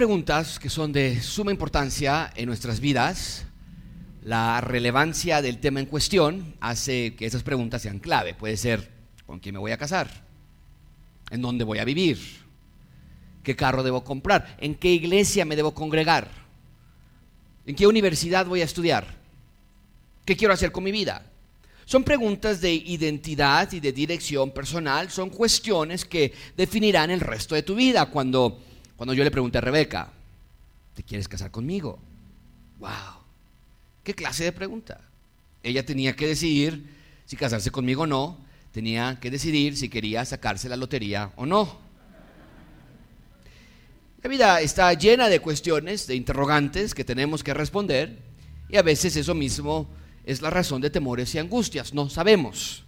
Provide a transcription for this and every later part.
preguntas que son de suma importancia en nuestras vidas. La relevancia del tema en cuestión hace que esas preguntas sean clave. Puede ser, ¿con quién me voy a casar? ¿En dónde voy a vivir? ¿Qué carro debo comprar? ¿En qué iglesia me debo congregar? ¿En qué universidad voy a estudiar? ¿Qué quiero hacer con mi vida? Son preguntas de identidad y de dirección personal, son cuestiones que definirán el resto de tu vida. Cuando cuando yo le pregunté a Rebeca, ¿te quieres casar conmigo? ¡Wow! ¿Qué clase de pregunta? Ella tenía que decidir si casarse conmigo o no, tenía que decidir si quería sacarse la lotería o no. La vida está llena de cuestiones, de interrogantes que tenemos que responder y a veces eso mismo es la razón de temores y angustias, no sabemos.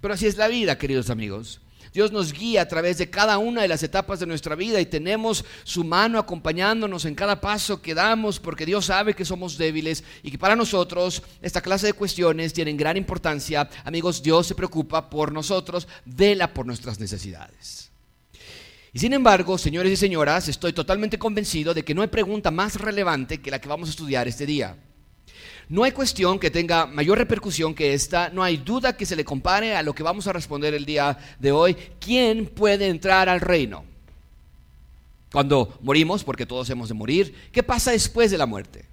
Pero así es la vida, queridos amigos. Dios nos guía a través de cada una de las etapas de nuestra vida y tenemos su mano acompañándonos en cada paso que damos porque Dios sabe que somos débiles y que para nosotros esta clase de cuestiones tienen gran importancia. Amigos, Dios se preocupa por nosotros, vela por nuestras necesidades. Y sin embargo, señores y señoras, estoy totalmente convencido de que no hay pregunta más relevante que la que vamos a estudiar este día. No hay cuestión que tenga mayor repercusión que esta, no hay duda que se le compare a lo que vamos a responder el día de hoy. ¿Quién puede entrar al reino? Cuando morimos, porque todos hemos de morir, ¿qué pasa después de la muerte?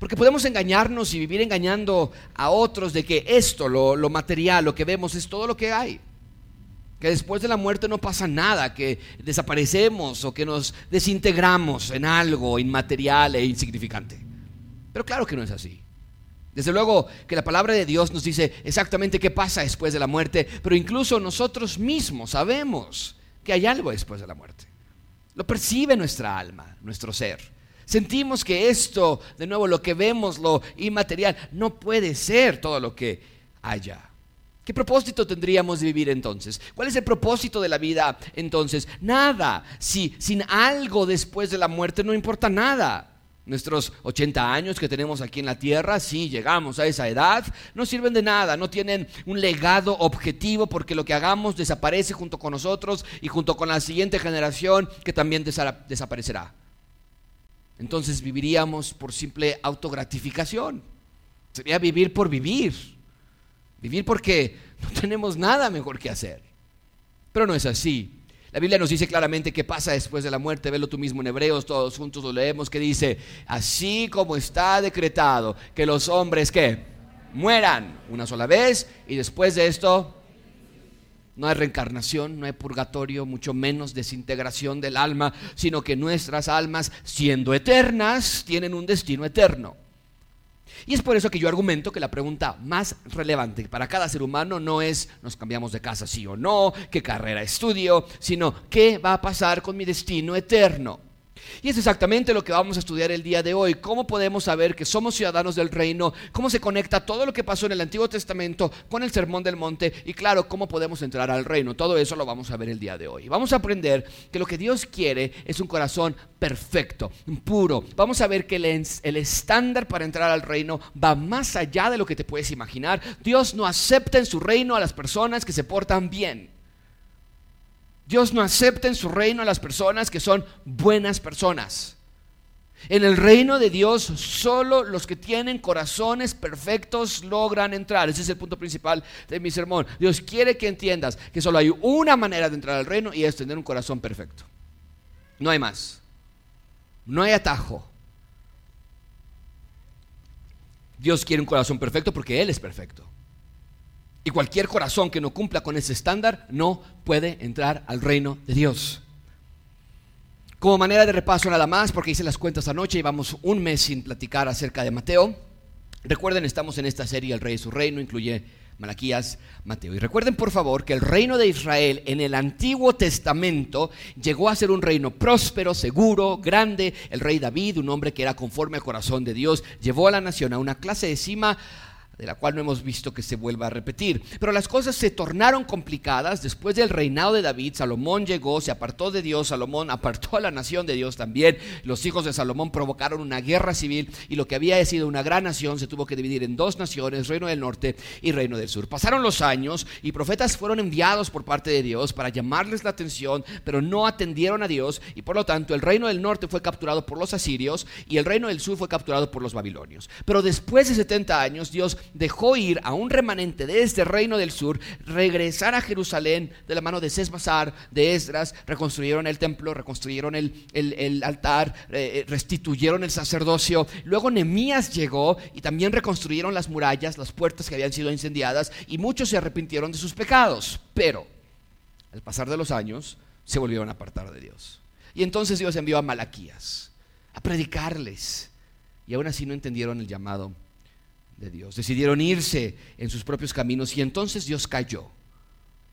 Porque podemos engañarnos y vivir engañando a otros de que esto, lo, lo, material, lo que vemos, es todo lo que hay. Que después de la muerte no pasa nada, que desaparecemos o que nos desintegramos en algo inmaterial e insignificante. Pero claro que no es así. Desde luego que la palabra de Dios nos dice exactamente qué pasa después de la muerte, pero incluso nosotros mismos sabemos que hay algo después de la muerte. Lo percibe nuestra alma, nuestro ser. Sentimos que esto, de nuevo, lo que vemos, lo inmaterial, no puede ser todo lo que haya. ¿Qué propósito tendríamos de vivir entonces? ¿Cuál es el propósito de la vida entonces? Nada. Si sin algo después de la muerte no importa nada. Nuestros 80 años que tenemos aquí en la tierra, si llegamos a esa edad, no sirven de nada, no tienen un legado objetivo porque lo que hagamos desaparece junto con nosotros y junto con la siguiente generación que también desaparecerá. Entonces viviríamos por simple autogratificación. Sería vivir por vivir. Vivir porque no tenemos nada mejor que hacer. Pero no es así. La Biblia nos dice claramente qué pasa después de la muerte. Velo tú mismo en Hebreos, todos juntos lo leemos, que dice, así como está decretado que los hombres que mueran una sola vez y después de esto no hay reencarnación, no hay purgatorio, mucho menos desintegración del alma, sino que nuestras almas, siendo eternas, tienen un destino eterno. Y es por eso que yo argumento que la pregunta más relevante para cada ser humano no es nos cambiamos de casa sí o no, qué carrera estudio, sino qué va a pasar con mi destino eterno. Y es exactamente lo que vamos a estudiar el día de hoy. ¿Cómo podemos saber que somos ciudadanos del reino? ¿Cómo se conecta todo lo que pasó en el Antiguo Testamento con el Sermón del Monte? Y claro, ¿cómo podemos entrar al reino? Todo eso lo vamos a ver el día de hoy. Vamos a aprender que lo que Dios quiere es un corazón perfecto, puro. Vamos a ver que el, el estándar para entrar al reino va más allá de lo que te puedes imaginar. Dios no acepta en su reino a las personas que se portan bien. Dios no acepta en su reino a las personas que son buenas personas. En el reino de Dios solo los que tienen corazones perfectos logran entrar. Ese es el punto principal de mi sermón. Dios quiere que entiendas que solo hay una manera de entrar al reino y es tener un corazón perfecto. No hay más. No hay atajo. Dios quiere un corazón perfecto porque Él es perfecto. Y cualquier corazón que no cumpla con ese estándar no puede entrar al reino de Dios. Como manera de repaso nada más, porque hice las cuentas anoche y vamos un mes sin platicar acerca de Mateo. Recuerden, estamos en esta serie El Rey y su Reino, incluye Malaquías, Mateo. Y recuerden por favor que el reino de Israel en el Antiguo Testamento llegó a ser un reino próspero, seguro, grande. El rey David, un hombre que era conforme al corazón de Dios, llevó a la nación a una clase de cima de la cual no hemos visto que se vuelva a repetir. Pero las cosas se tornaron complicadas después del reinado de David. Salomón llegó, se apartó de Dios, Salomón apartó a la nación de Dios también. Los hijos de Salomón provocaron una guerra civil y lo que había sido una gran nación se tuvo que dividir en dos naciones, reino del norte y reino del sur. Pasaron los años y profetas fueron enviados por parte de Dios para llamarles la atención, pero no atendieron a Dios y por lo tanto el reino del norte fue capturado por los asirios y el reino del sur fue capturado por los babilonios. Pero después de 70 años Dios dejó ir a un remanente de este reino del sur, regresar a Jerusalén de la mano de Sesbazar, de Esdras, reconstruyeron el templo, reconstruyeron el, altar, eh, eh, restituyeron el sacerdocio. Luego Nemías llegó y también reconstruyeron las murallas, las puertas que habían sido incendiadas y muchos se arrepintieron de sus pecados. Pero al pasar de los años se volvieron a apartar de Dios. Y entonces Dios envió a Malaquías a predicarles. Y aún así no entendieron el llamado de Dios. Decidieron irse en sus propios caminos y entonces Dios cayó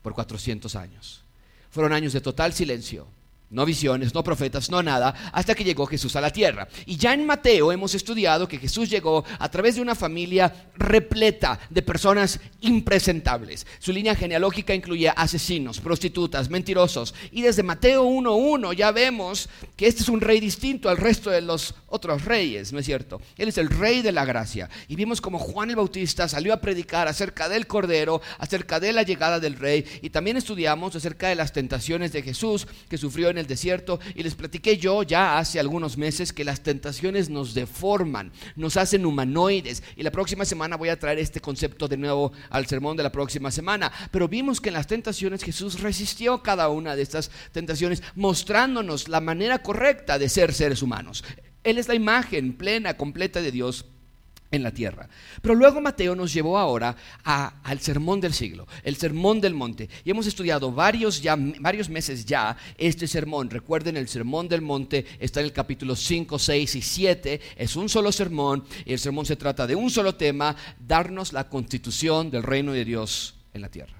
por 400 años. Fueron años de total silencio no visiones, no profetas, no nada, hasta que llegó Jesús a la tierra. Y ya en Mateo hemos estudiado que Jesús llegó a través de una familia repleta de personas impresentables. Su línea genealógica incluye asesinos, prostitutas, mentirosos. Y desde Mateo 1.1 ya vemos que este es un rey distinto al resto de los otros reyes, ¿no es cierto? Él es el rey de la gracia. Y vimos como Juan el Bautista salió a predicar acerca del Cordero, acerca de la llegada del rey. Y también estudiamos acerca de las tentaciones de Jesús que sufrió en el desierto y les platiqué yo ya hace algunos meses que las tentaciones nos deforman, nos hacen humanoides y la próxima semana voy a traer este concepto de nuevo al sermón de la próxima semana. Pero vimos que en las tentaciones Jesús resistió cada una de estas tentaciones mostrándonos la manera correcta de ser seres humanos. Él es la imagen plena, completa de Dios en la tierra. Pero luego Mateo nos llevó ahora al sermón del siglo, el sermón del monte. Y hemos estudiado varios, ya, varios meses ya este sermón. Recuerden, el sermón del monte está en el capítulo 5, 6 y 7. Es un solo sermón y el sermón se trata de un solo tema, darnos la constitución del reino de Dios en la tierra.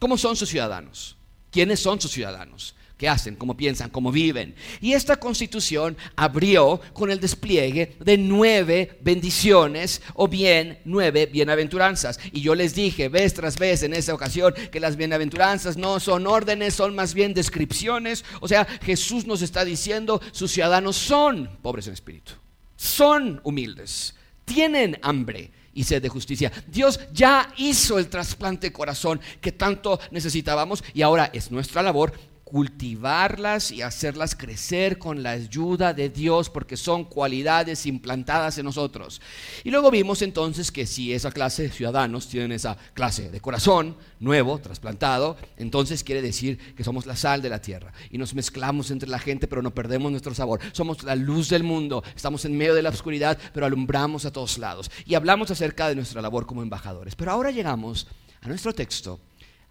¿Cómo son sus ciudadanos? ¿Quiénes son sus ciudadanos? Qué hacen, cómo piensan, cómo viven. Y esta constitución abrió con el despliegue de nueve bendiciones o bien nueve bienaventuranzas. Y yo les dije vez tras vez en esa ocasión que las bienaventuranzas no son órdenes, son más bien descripciones. O sea, Jesús nos está diciendo, sus ciudadanos son pobres en espíritu, son humildes, tienen hambre y sed de justicia. Dios ya hizo el trasplante de corazón que tanto necesitábamos y ahora es nuestra labor cultivarlas y hacerlas crecer con la ayuda de Dios porque son cualidades implantadas en nosotros. Y luego vimos entonces que si esa clase de ciudadanos tienen esa clase de corazón nuevo, trasplantado, entonces quiere decir que somos la sal de la tierra y nos mezclamos entre la gente pero no perdemos nuestro sabor. Somos la luz del mundo, estamos en medio de la oscuridad pero alumbramos a todos lados y hablamos acerca de nuestra labor como embajadores. Pero ahora llegamos a nuestro texto,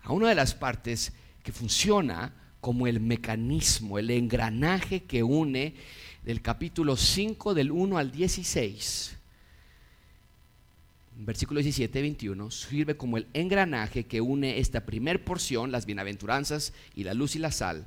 a una de las partes que funciona como el mecanismo, el engranaje que une del capítulo 5 del 1 al 16. Versículo 17, 21, sirve como el engranaje que une esta primer porción, las bienaventuranzas y la luz y la sal,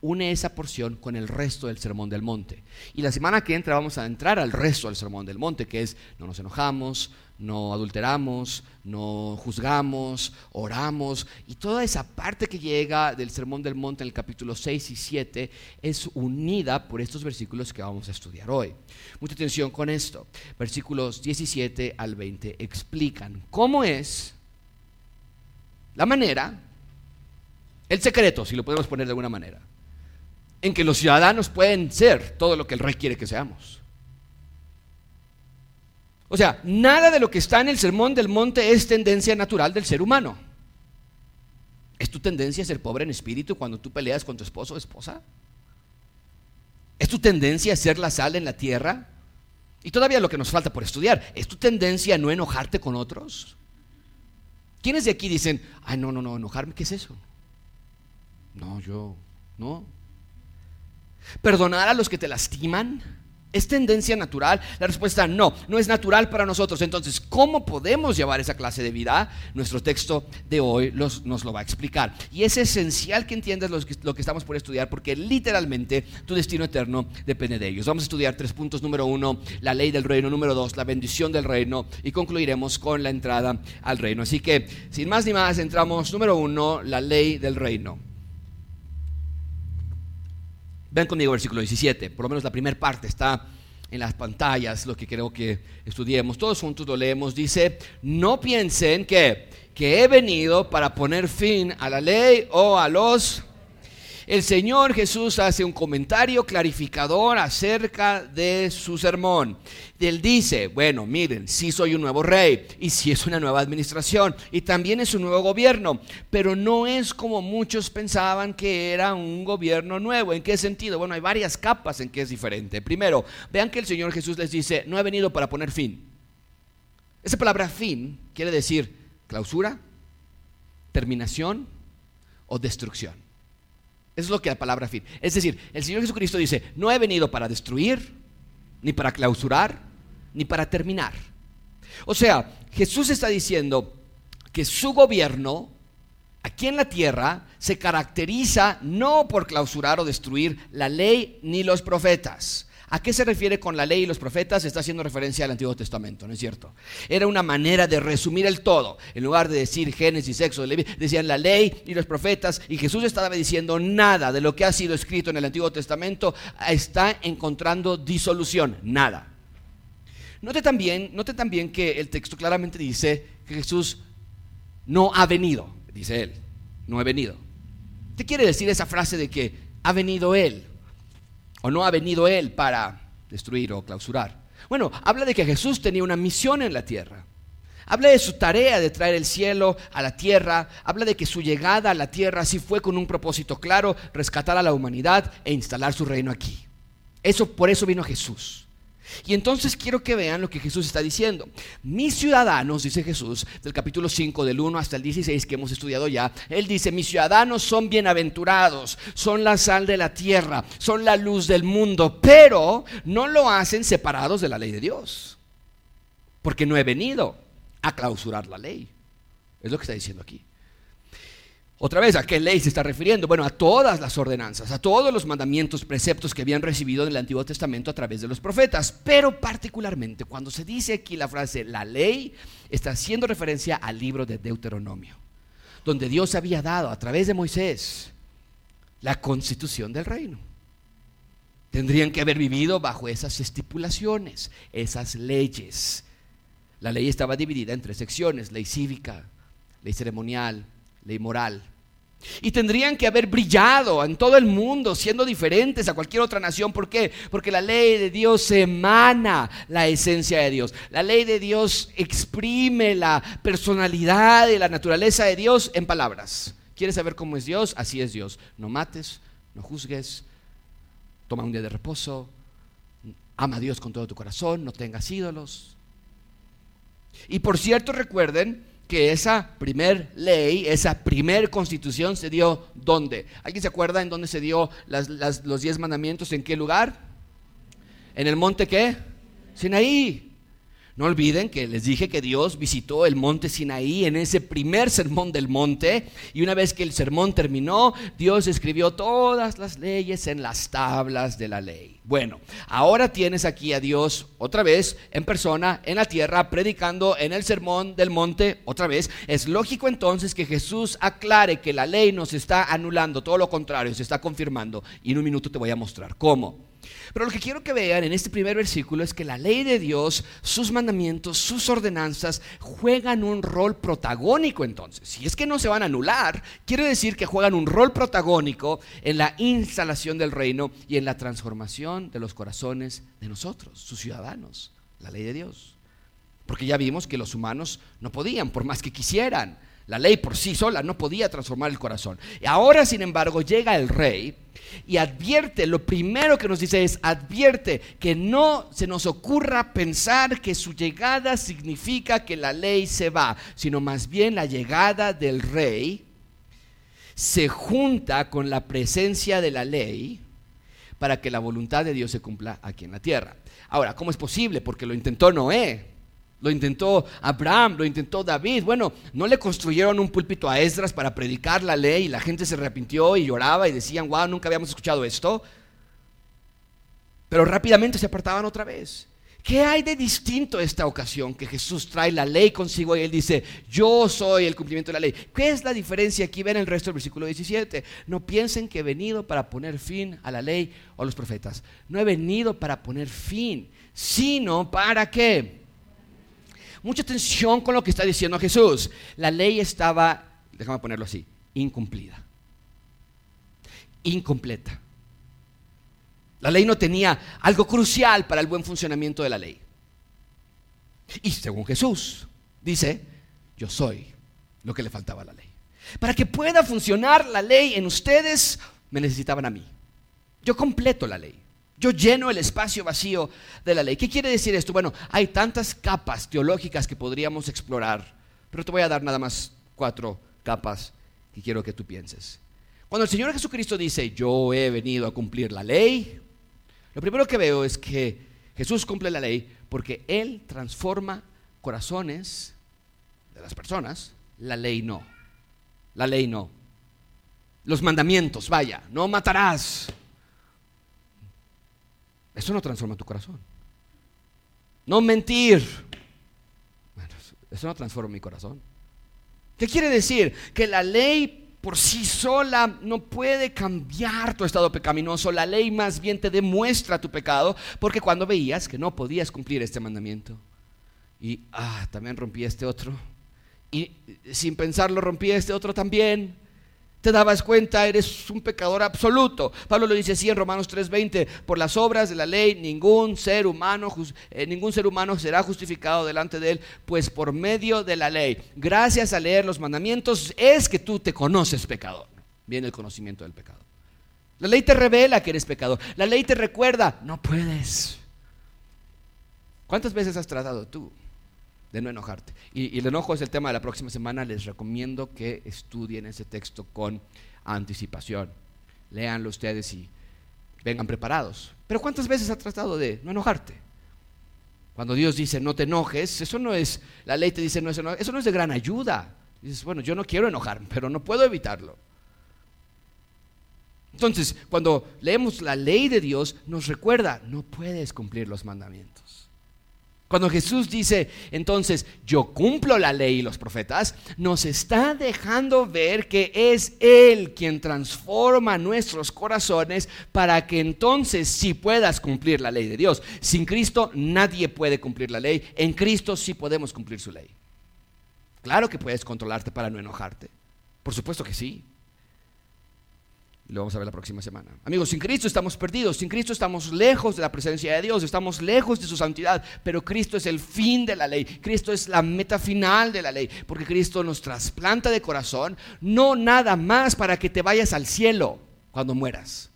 une esa porción con el resto del Sermón del Monte. Y la semana que entra vamos a entrar al resto del Sermón del Monte, que es no nos enojamos, no adulteramos, no juzgamos, oramos. Y toda esa parte que llega del Sermón del Monte en el capítulo 6 y 7 es unida por estos versículos que vamos a estudiar hoy. Mucha atención con esto. Versículos 17 al 20 explican cómo es la manera, el secreto, si lo podemos poner de alguna manera, en que los ciudadanos pueden ser todo lo que el rey quiere que seamos. O sea, nada de lo que está en el sermón del monte es tendencia natural del ser humano. ¿Es tu tendencia ser pobre en espíritu cuando tú peleas con tu esposo o esposa? ¿Es tu tendencia ser la sal en la tierra? Y todavía lo que nos falta por estudiar, ¿es tu tendencia a no enojarte con otros? ¿Quiénes de aquí dicen, ay, no, no, no, enojarme, ¿qué es eso? No, yo, no. Perdonar a los que te lastiman. ¿Es tendencia natural? La respuesta no, no es natural para nosotros. Entonces, ¿cómo podemos llevar esa clase de vida? Nuestro texto de hoy nos lo va a explicar. Y es esencial que entiendas lo que, lo que, estamos por estudiar porque literalmente tu destino eterno depende de ellos. Vamos a estudiar tres puntos. Número uno, la ley del reino. Número dos, la bendición del reino. Y concluiremos con la entrada al reino. Así que, sin más ni más, entramos. Número uno, la ley del reino. Ven conmigo versículo 17, por lo menos la primera parte está en las pantallas, lo que creo que estudiemos. Todos juntos lo leemos. Dice, no piensen que, que he venido para poner fin a la ley o a los el Señor Jesús hace un comentario clarificador acerca de su sermón. Él dice, bueno, miren, sí soy un nuevo rey y sí es una nueva administración y también es un nuevo gobierno, pero no es como muchos pensaban que era un gobierno nuevo. ¿En qué sentido? Bueno, hay varias capas en que es diferente. Primero, vean que el Señor Jesús les dice, no he venido para poner fin. Esa palabra fin quiere decir clausura, terminación o destrucción. Es lo que la palabra fin. Es decir, el Señor Jesucristo dice, no he venido para destruir, ni para clausurar, ni para terminar. O sea, Jesús está diciendo que su gobierno aquí en la tierra se caracteriza no por clausurar o destruir la ley ni los profetas ¿A qué se refiere con la ley y los profetas? Está haciendo referencia al Antiguo Testamento, ¿no es cierto? Era una manera de resumir el todo. En lugar de decir Génesis, sexo, decían la ley y los profetas. Y Jesús estaba diciendo nada de lo que ha sido escrito en el Antiguo Testamento está encontrando disolución. Nada. Note también, note también que el texto claramente dice que Jesús no ha venido, dice él, no ha venido. ¿Qué quiere decir esa frase de que ha venido él? ¿O no ha venido Él para destruir o clausurar? Bueno, habla de que Jesús tenía una misión en la tierra. Habla de su tarea de traer el cielo a la tierra. Habla de que su llegada a la tierra sí fue con un propósito claro, rescatar a la humanidad e instalar su reino aquí. Eso por eso vino Jesús. Y entonces quiero que vean lo que Jesús está diciendo. Mis ciudadanos, dice Jesús, del capítulo 5, del 1 hasta el 16 que hemos estudiado ya, Él dice, mis ciudadanos son bienaventurados, son la sal de la tierra, son la luz del mundo, pero no lo hacen separados de la ley de Dios, porque no he venido a clausurar la ley. Es lo que está diciendo aquí. Otra vez, ¿a qué ley se está refiriendo? Bueno, a todas las ordenanzas, a todos los mandamientos, preceptos que habían recibido en el Antiguo Testamento a través de los profetas. Pero particularmente cuando se dice aquí la frase la ley, está haciendo referencia al libro de Deuteronomio, donde Dios había dado a través de Moisés la constitución del reino. Tendrían que haber vivido bajo esas estipulaciones, esas leyes. La ley estaba dividida en tres secciones, ley cívica, ley ceremonial, ley moral. Y tendrían que haber brillado en todo el mundo, siendo diferentes a cualquier otra nación. ¿Por qué? Porque la ley de Dios emana la esencia de Dios. La ley de Dios exprime la personalidad y la naturaleza de Dios en palabras. ¿Quieres saber cómo es Dios? Así es Dios. No mates, no juzgues, toma un día de reposo, ama a Dios con todo tu corazón, no tengas ídolos. Y por cierto, recuerden que esa primer ley, esa primer constitución se dio ¿dónde? ¿Alguien se acuerda en dónde se dio los diez mandamientos? ¿En qué lugar? ¿En el monte qué? Sinaí. No olviden que les dije que Dios visitó el monte Sinaí en ese primer sermón del monte y una vez que el sermón terminó, Dios escribió todas las leyes en las tablas de la ley. Bueno, ahora tienes aquí a Dios otra vez en persona en la tierra predicando en el sermón del monte otra vez. Es lógico entonces que Jesús aclare que la ley nos está anulando, todo lo contrario, se está confirmando y en un minuto te voy a mostrar cómo. Pero lo que quiero que vean en este primer versículo es que la ley de Dios, sus mandamientos, sus ordenanzas juegan un rol protagónico entonces. Si es que no se van a anular, quiere decir que juegan un rol protagónico en la instalación del reino y en la transformación de los corazones de nosotros, sus ciudadanos, la ley de Dios. Porque ya vimos que los humanos no podían, por más que quisieran. La ley por sí sola no podía transformar el corazón. Ahora, sin embargo, llega el rey y advierte, lo primero que nos dice es, advierte que no se nos ocurra pensar que su llegada significa que la ley se va, sino más bien la llegada del rey se junta con la presencia de la ley para que la voluntad de Dios se cumpla aquí en la tierra. Ahora, ¿cómo es posible? Porque lo intentó Noé, lo intentó Abraham, lo intentó David. Bueno, no le construyeron un púlpito a Esdras para predicar la ley y la gente se arrepintió y lloraba y decían, wow, nunca habíamos escuchado esto. Pero rápidamente se apartaban otra vez. ¿Qué hay de distinto esta ocasión que Jesús trae la ley consigo y él dice, yo soy el cumplimiento de la ley? ¿Qué es la diferencia? Aquí ven el resto del versículo 17. No piensen que he venido para poner fin a la ley o a los profetas. No he venido para poner fin, sino para qué. Mucha atención con lo que está diciendo Jesús. La ley estaba, déjame ponerlo así, incumplida, incompleta. La ley no tenía algo crucial para el buen funcionamiento de la ley. Y según Jesús, dice, yo soy lo que le faltaba a la ley. Para que pueda funcionar la ley en ustedes, me necesitaban a mí. Yo completo la ley. Yo lleno el espacio vacío de la ley. ¿Qué quiere decir esto? Bueno, hay tantas capas teológicas que podríamos explorar, pero te voy a dar nada más cuatro capas que quiero que tú pienses. Cuando el Señor Jesucristo dice, yo he venido a cumplir la ley, lo primero que veo es que Jesús cumple la ley porque Él transforma corazones de las personas, la ley no. La ley no. Los mandamientos, vaya, no matarás. Eso no transforma tu corazón. No mentir. Bueno, eso no transforma mi corazón. ¿Qué quiere decir? Que la ley por sí sola no puede cambiar tu estado pecaminoso. La ley más bien te demuestra tu pecado, porque cuando veías que no podías cumplir este mandamiento, y ah, también rompí este otro, y sin pensarlo rompí este otro también, te dabas cuenta, eres un pecador absoluto. Pablo lo dice así en Romanos 3:20, por las obras de la ley ningún ser humano eh, ningún ser humano será justificado delante de él, pues por medio de la ley, gracias a leer los mandamientos es que tú te conoces pecador. Viene el conocimiento del pecado. La ley te revela que eres pecador. La ley te recuerda, no puedes. ¿Cuántas veces has tratado tú de no enojarte. Y, el enojo es el tema de la próxima semana. Les recomiendo que estudien ese texto con anticipación. Léanlo ustedes y vengan preparados. Pero ¿cuántas veces has tratado de no enojarte? Cuando Dios dice no te enojes, eso no es, la ley te dice no es eso no es de gran ayuda. Dices, bueno, yo no quiero enojarme, pero no puedo evitarlo. Entonces, cuando leemos la ley de Dios, nos recuerda, no puedes cumplir los mandamientos. Cuando Jesús dice, entonces, yo cumplo la ley y los profetas, nos está dejando ver que es Él quien transforma nuestros corazones para que entonces sí puedas cumplir la ley de Dios. Sin Cristo nadie puede cumplir la ley, en Cristo sí podemos cumplir su ley. Claro que puedes controlarte para no enojarte, por supuesto que sí. Lo vamos a ver la próxima semana. Amigos, sin Cristo estamos perdidos, sin Cristo estamos lejos de la presencia de Dios, estamos lejos de su santidad, pero Cristo es el fin de la ley, Cristo es la meta final de la ley, porque Cristo nos trasplanta de corazón, no nada más para que te vayas al cielo cuando mueras.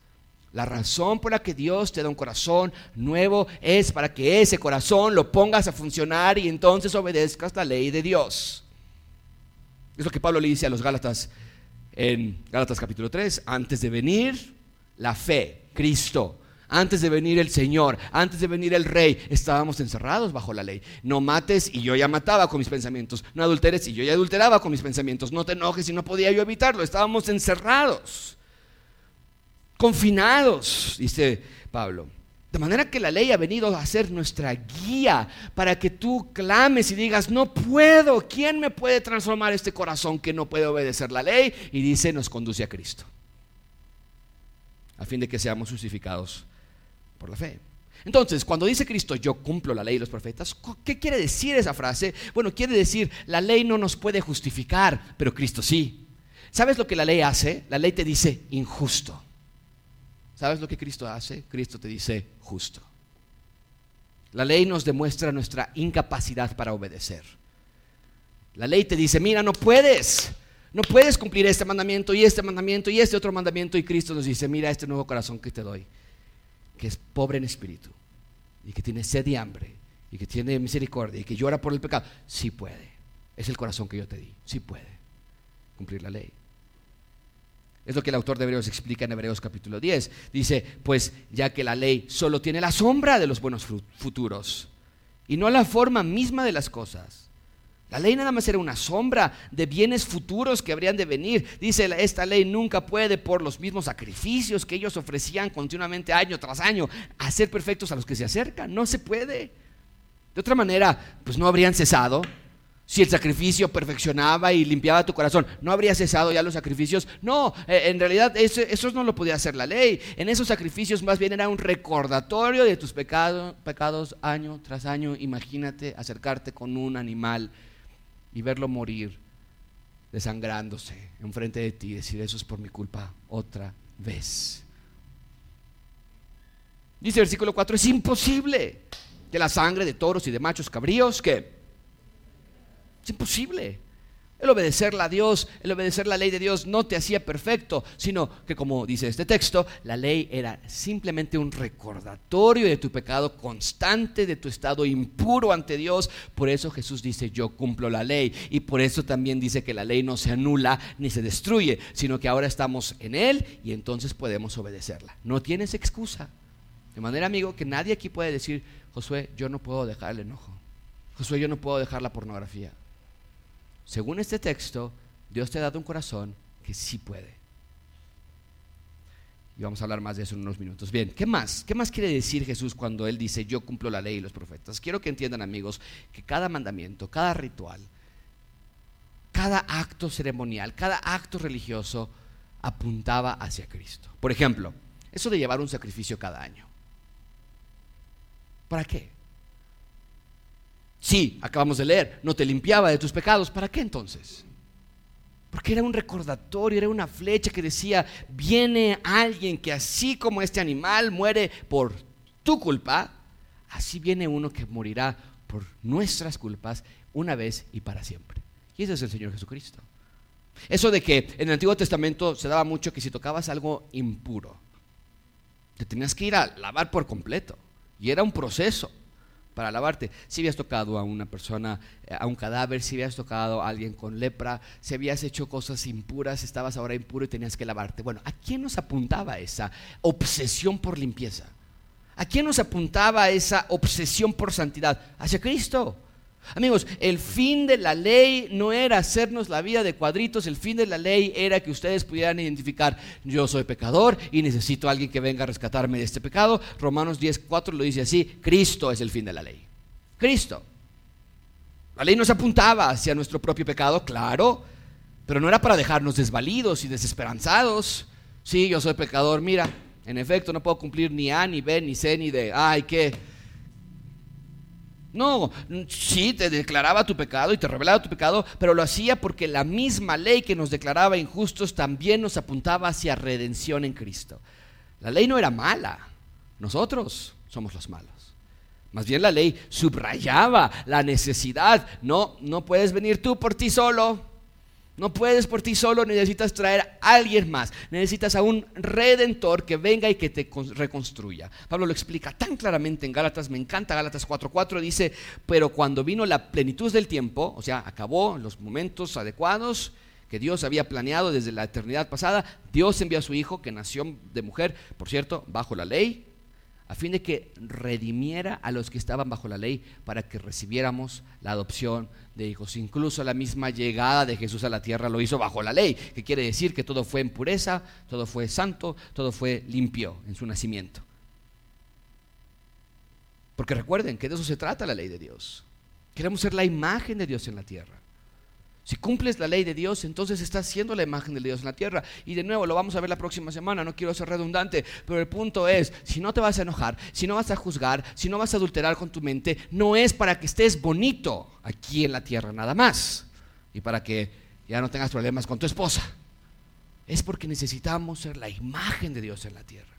La razón por la que Dios te da un corazón nuevo es para que ese corazón lo pongas a funcionar y entonces obedezcas la ley de Dios. Es lo que Pablo le dice a los Gálatas en Gálatas capítulo 3, antes de venir la fe, Cristo. Antes de venir el Señor, antes de venir el Rey, estábamos encerrados bajo la ley. No mates y yo ya mataba con mis pensamientos. No adulteres y yo ya adulteraba con mis pensamientos. No te enojes y no podía yo evitarlo. Estábamos encerrados, confinados, dice Pablo. De manera que la ley ha venido a ser nuestra guía para que tú clames y digas, no puedo, ¿quién me puede transformar este corazón que no puede obedecer la ley? Y dice, nos conduce a Cristo, a fin de que seamos justificados por la fe. Entonces, cuando dice Cristo, yo cumplo la ley y los profetas, ¿qué quiere decir esa frase? Bueno, quiere decir, la ley no nos puede justificar, pero Cristo sí. ¿Sabes lo que la ley hace? La ley te dice injusto. ¿Sabes lo que Cristo hace? Cristo te dice justo. La ley nos demuestra nuestra incapacidad para obedecer. La ley te dice, mira, no puedes, no puedes cumplir este mandamiento y este mandamiento y este otro mandamiento. Y Cristo nos dice, mira este nuevo corazón que te doy, que es pobre en espíritu y que tiene sed y hambre y que tiene misericordia y que llora por el pecado. Sí puede. Es el corazón que yo te di. Sí puede cumplir la ley. Es lo que el autor de Hebreos explica en Hebreos capítulo 10. Dice, pues ya que la ley solo tiene la sombra de los buenos futuros y no la forma misma de las cosas. La ley nada más era una sombra de bienes futuros que habrían de venir. Dice, esta ley nunca puede, por los mismos sacrificios que ellos ofrecían continuamente año tras año, hacer perfectos a los que se acercan. No se puede. De otra manera, pues no habrían cesado si el sacrificio perfeccionaba y limpiaba tu corazón, ¿no habría cesado ya los sacrificios? No, eh, en realidad eso, no lo podía hacer la ley. En esos sacrificios más bien era un recordatorio de tus pecados, pecados año tras año. Imagínate acercarte con un animal y verlo morir desangrándose enfrente de ti decir, eso es por mi culpa otra vez. Dice el versículo 4, es imposible que la sangre de toros y de machos cabríos que es imposible. El obedecerle a Dios, el obedecer la ley de Dios no te hacía perfecto, sino que como dice este texto, la ley era simplemente un recordatorio de tu pecado constante, de tu estado impuro ante Dios. Por eso Jesús dice, yo cumplo la ley. Y por eso también dice que la ley no se anula ni se destruye, sino que ahora estamos en Él y entonces podemos obedecerla. No tienes excusa. De manera, amigo, que nadie aquí puede decir, Josué, yo no puedo dejar el enojo. Josué, yo no puedo dejar la pornografía. Según este texto, Dios te ha dado un corazón que sí puede. Y vamos a hablar más de eso en unos minutos. Bien, ¿qué más? ¿Qué más quiere decir Jesús cuando Él dice, yo cumplo la ley y los profetas? Quiero que entiendan amigos que cada mandamiento, cada ritual, cada acto ceremonial, cada acto religioso apuntaba hacia Cristo. Por ejemplo, eso de llevar un sacrificio cada año. ¿Para qué? Sí, acabamos de leer, no te limpiaba de tus pecados. ¿Para qué entonces? Porque era un recordatorio, era una flecha que decía, viene alguien que así como este animal muere por tu culpa, así viene uno que morirá por nuestras culpas una vez y para siempre. Y ese es el Señor Jesucristo. Eso de que en el Antiguo Testamento se daba mucho que si tocabas algo impuro, te tenías que ir a lavar por completo. Y era un proceso para lavarte. Si habías tocado a una persona, eh, a un cadáver, si habías tocado a alguien con lepra, si habías hecho cosas impuras, estabas ahora impuro y tenías que lavarte. Bueno, ¿a quién nos apuntaba esa obsesión por limpieza? ¿A quién nos apuntaba esa obsesión por santidad? Hacia Cristo. Amigos, el fin de la ley no era hacernos la vida de cuadritos, el fin de la ley era que ustedes pudieran identificar, yo soy pecador y necesito a alguien que venga a rescatarme de este pecado. Romanos 10.4 lo dice así, Cristo es el fin de la ley. Cristo. La ley nos apuntaba hacia nuestro propio pecado, claro, pero no era para dejarnos desvalidos y desesperanzados. Sí, yo soy pecador, mira, en efecto no puedo cumplir ni A, ni B, ni C, ni D. Ay, qué no, sí, te declaraba tu pecado y te revelaba tu pecado, pero lo hacía porque la misma ley que nos declaraba injustos también nos apuntaba hacia redención en Cristo. La ley no era mala, nosotros somos los malos. Más bien la ley subrayaba la necesidad. No, no puedes venir tú por ti solo. No puedes por ti solo, necesitas traer a alguien más. Necesitas a un redentor que venga y que te reconstruya. Pablo lo explica tan claramente en Gálatas, me encanta Gálatas 4:4, dice, pero cuando vino la plenitud del tiempo, o sea, acabó los momentos adecuados que Dios había planeado desde la eternidad pasada, Dios envió a su Hijo que nació de mujer, por cierto, bajo la ley, a fin de que redimiera a los que estaban bajo la ley para que recibiéramos la adopción de hijos. Incluso la misma llegada de Jesús a la tierra lo hizo bajo la ley, que quiere decir que todo fue en pureza, todo fue santo, todo fue limpio en su nacimiento. Porque recuerden que de eso se trata la ley de Dios. Queremos ser la imagen de Dios en la tierra. Si cumples la ley de Dios, entonces estás siendo la imagen de Dios en la tierra. Y de nuevo, lo vamos a ver la próxima semana, no quiero ser redundante, pero el punto es, si no te vas a enojar, si no vas a juzgar, si no vas a adulterar con tu mente, no es para que estés bonito aquí en la tierra nada más. Y para que ya no tengas problemas con tu esposa. Es porque necesitamos ser la imagen de Dios en la tierra.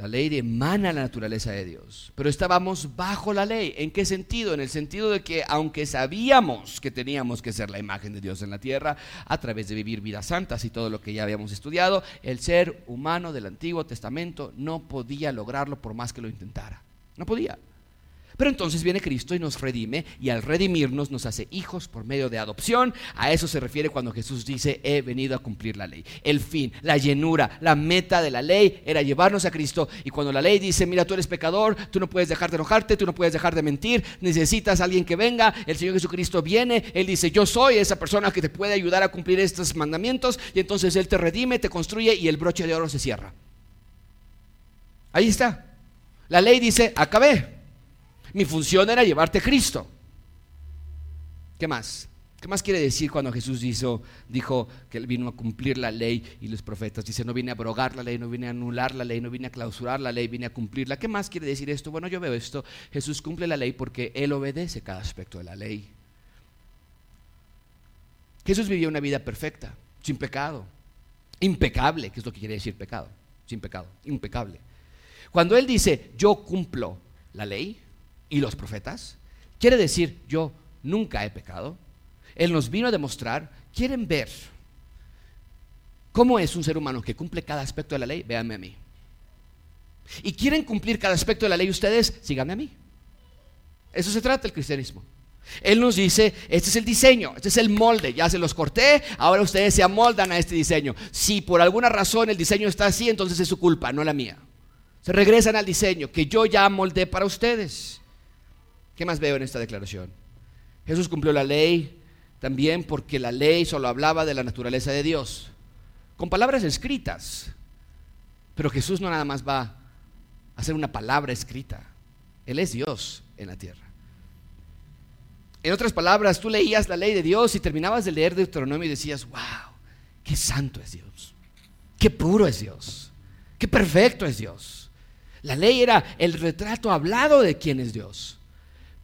La ley emana la naturaleza de Dios, pero estábamos bajo la ley. ¿En qué sentido? En el sentido de que aunque sabíamos que teníamos que ser la imagen de Dios en la tierra a través de vivir vidas santas y todo lo que ya habíamos estudiado, el ser humano del Antiguo Testamento no podía lograrlo por más que lo intentara. No podía. Pero entonces viene Cristo y nos redime y al redimirnos nos hace hijos por medio de adopción. A eso se refiere cuando Jesús dice, he venido a cumplir la ley. El fin, la llenura, la meta de la ley era llevarnos a Cristo. Y cuando la ley dice, mira, tú eres pecador, tú no puedes dejar de enojarte, tú no puedes dejar de mentir, necesitas a alguien que venga, el Señor Jesucristo viene, Él dice, yo soy esa persona que te puede ayudar a cumplir estos mandamientos. Y entonces Él te redime, te construye y el broche de oro se cierra. Ahí está. La ley dice, acabé. Mi función era llevarte a Cristo. ¿Qué más? ¿Qué más quiere decir cuando Jesús dijo, que él vino a cumplir la ley y los profetas? Dice, no vine a abrogar la ley, no vine a anular la ley, no vine a clausurar la ley, vine a cumplirla. ¿Qué más quiere decir esto? Bueno, yo veo esto. Jesús cumple la ley porque él obedece cada aspecto de la ley. Jesús vivió una vida perfecta, sin pecado, impecable, que es lo que quiere decir pecado, sin pecado, impecable. Cuando él dice, yo cumplo la ley, y los profetas, quiere decir yo nunca he pecado. Él nos vino a demostrar, quieren ver cómo es un ser humano que cumple cada aspecto de la ley, véanme a mí. Y quieren cumplir cada aspecto de la ley ustedes, síganme a mí. Eso se trata el cristianismo. Él nos dice, este es el diseño, este es el molde, ya se los corté, ahora ustedes se amoldan a este diseño. Si por alguna razón el diseño está así, entonces es su culpa, no la mía. Se regresan al diseño que yo ya moldé para ustedes. ¿Qué más veo en esta declaración? Jesús cumplió la ley también porque la ley solo hablaba de la naturaleza de Dios, con palabras escritas. Pero Jesús no nada más va a hacer una palabra escrita, Él es Dios en la tierra. En otras palabras, tú leías la ley de Dios y terminabas de leer Deuteronomio y decías, wow, qué santo es Dios, qué puro es Dios, qué perfecto es Dios. La ley era el retrato hablado de quién es Dios.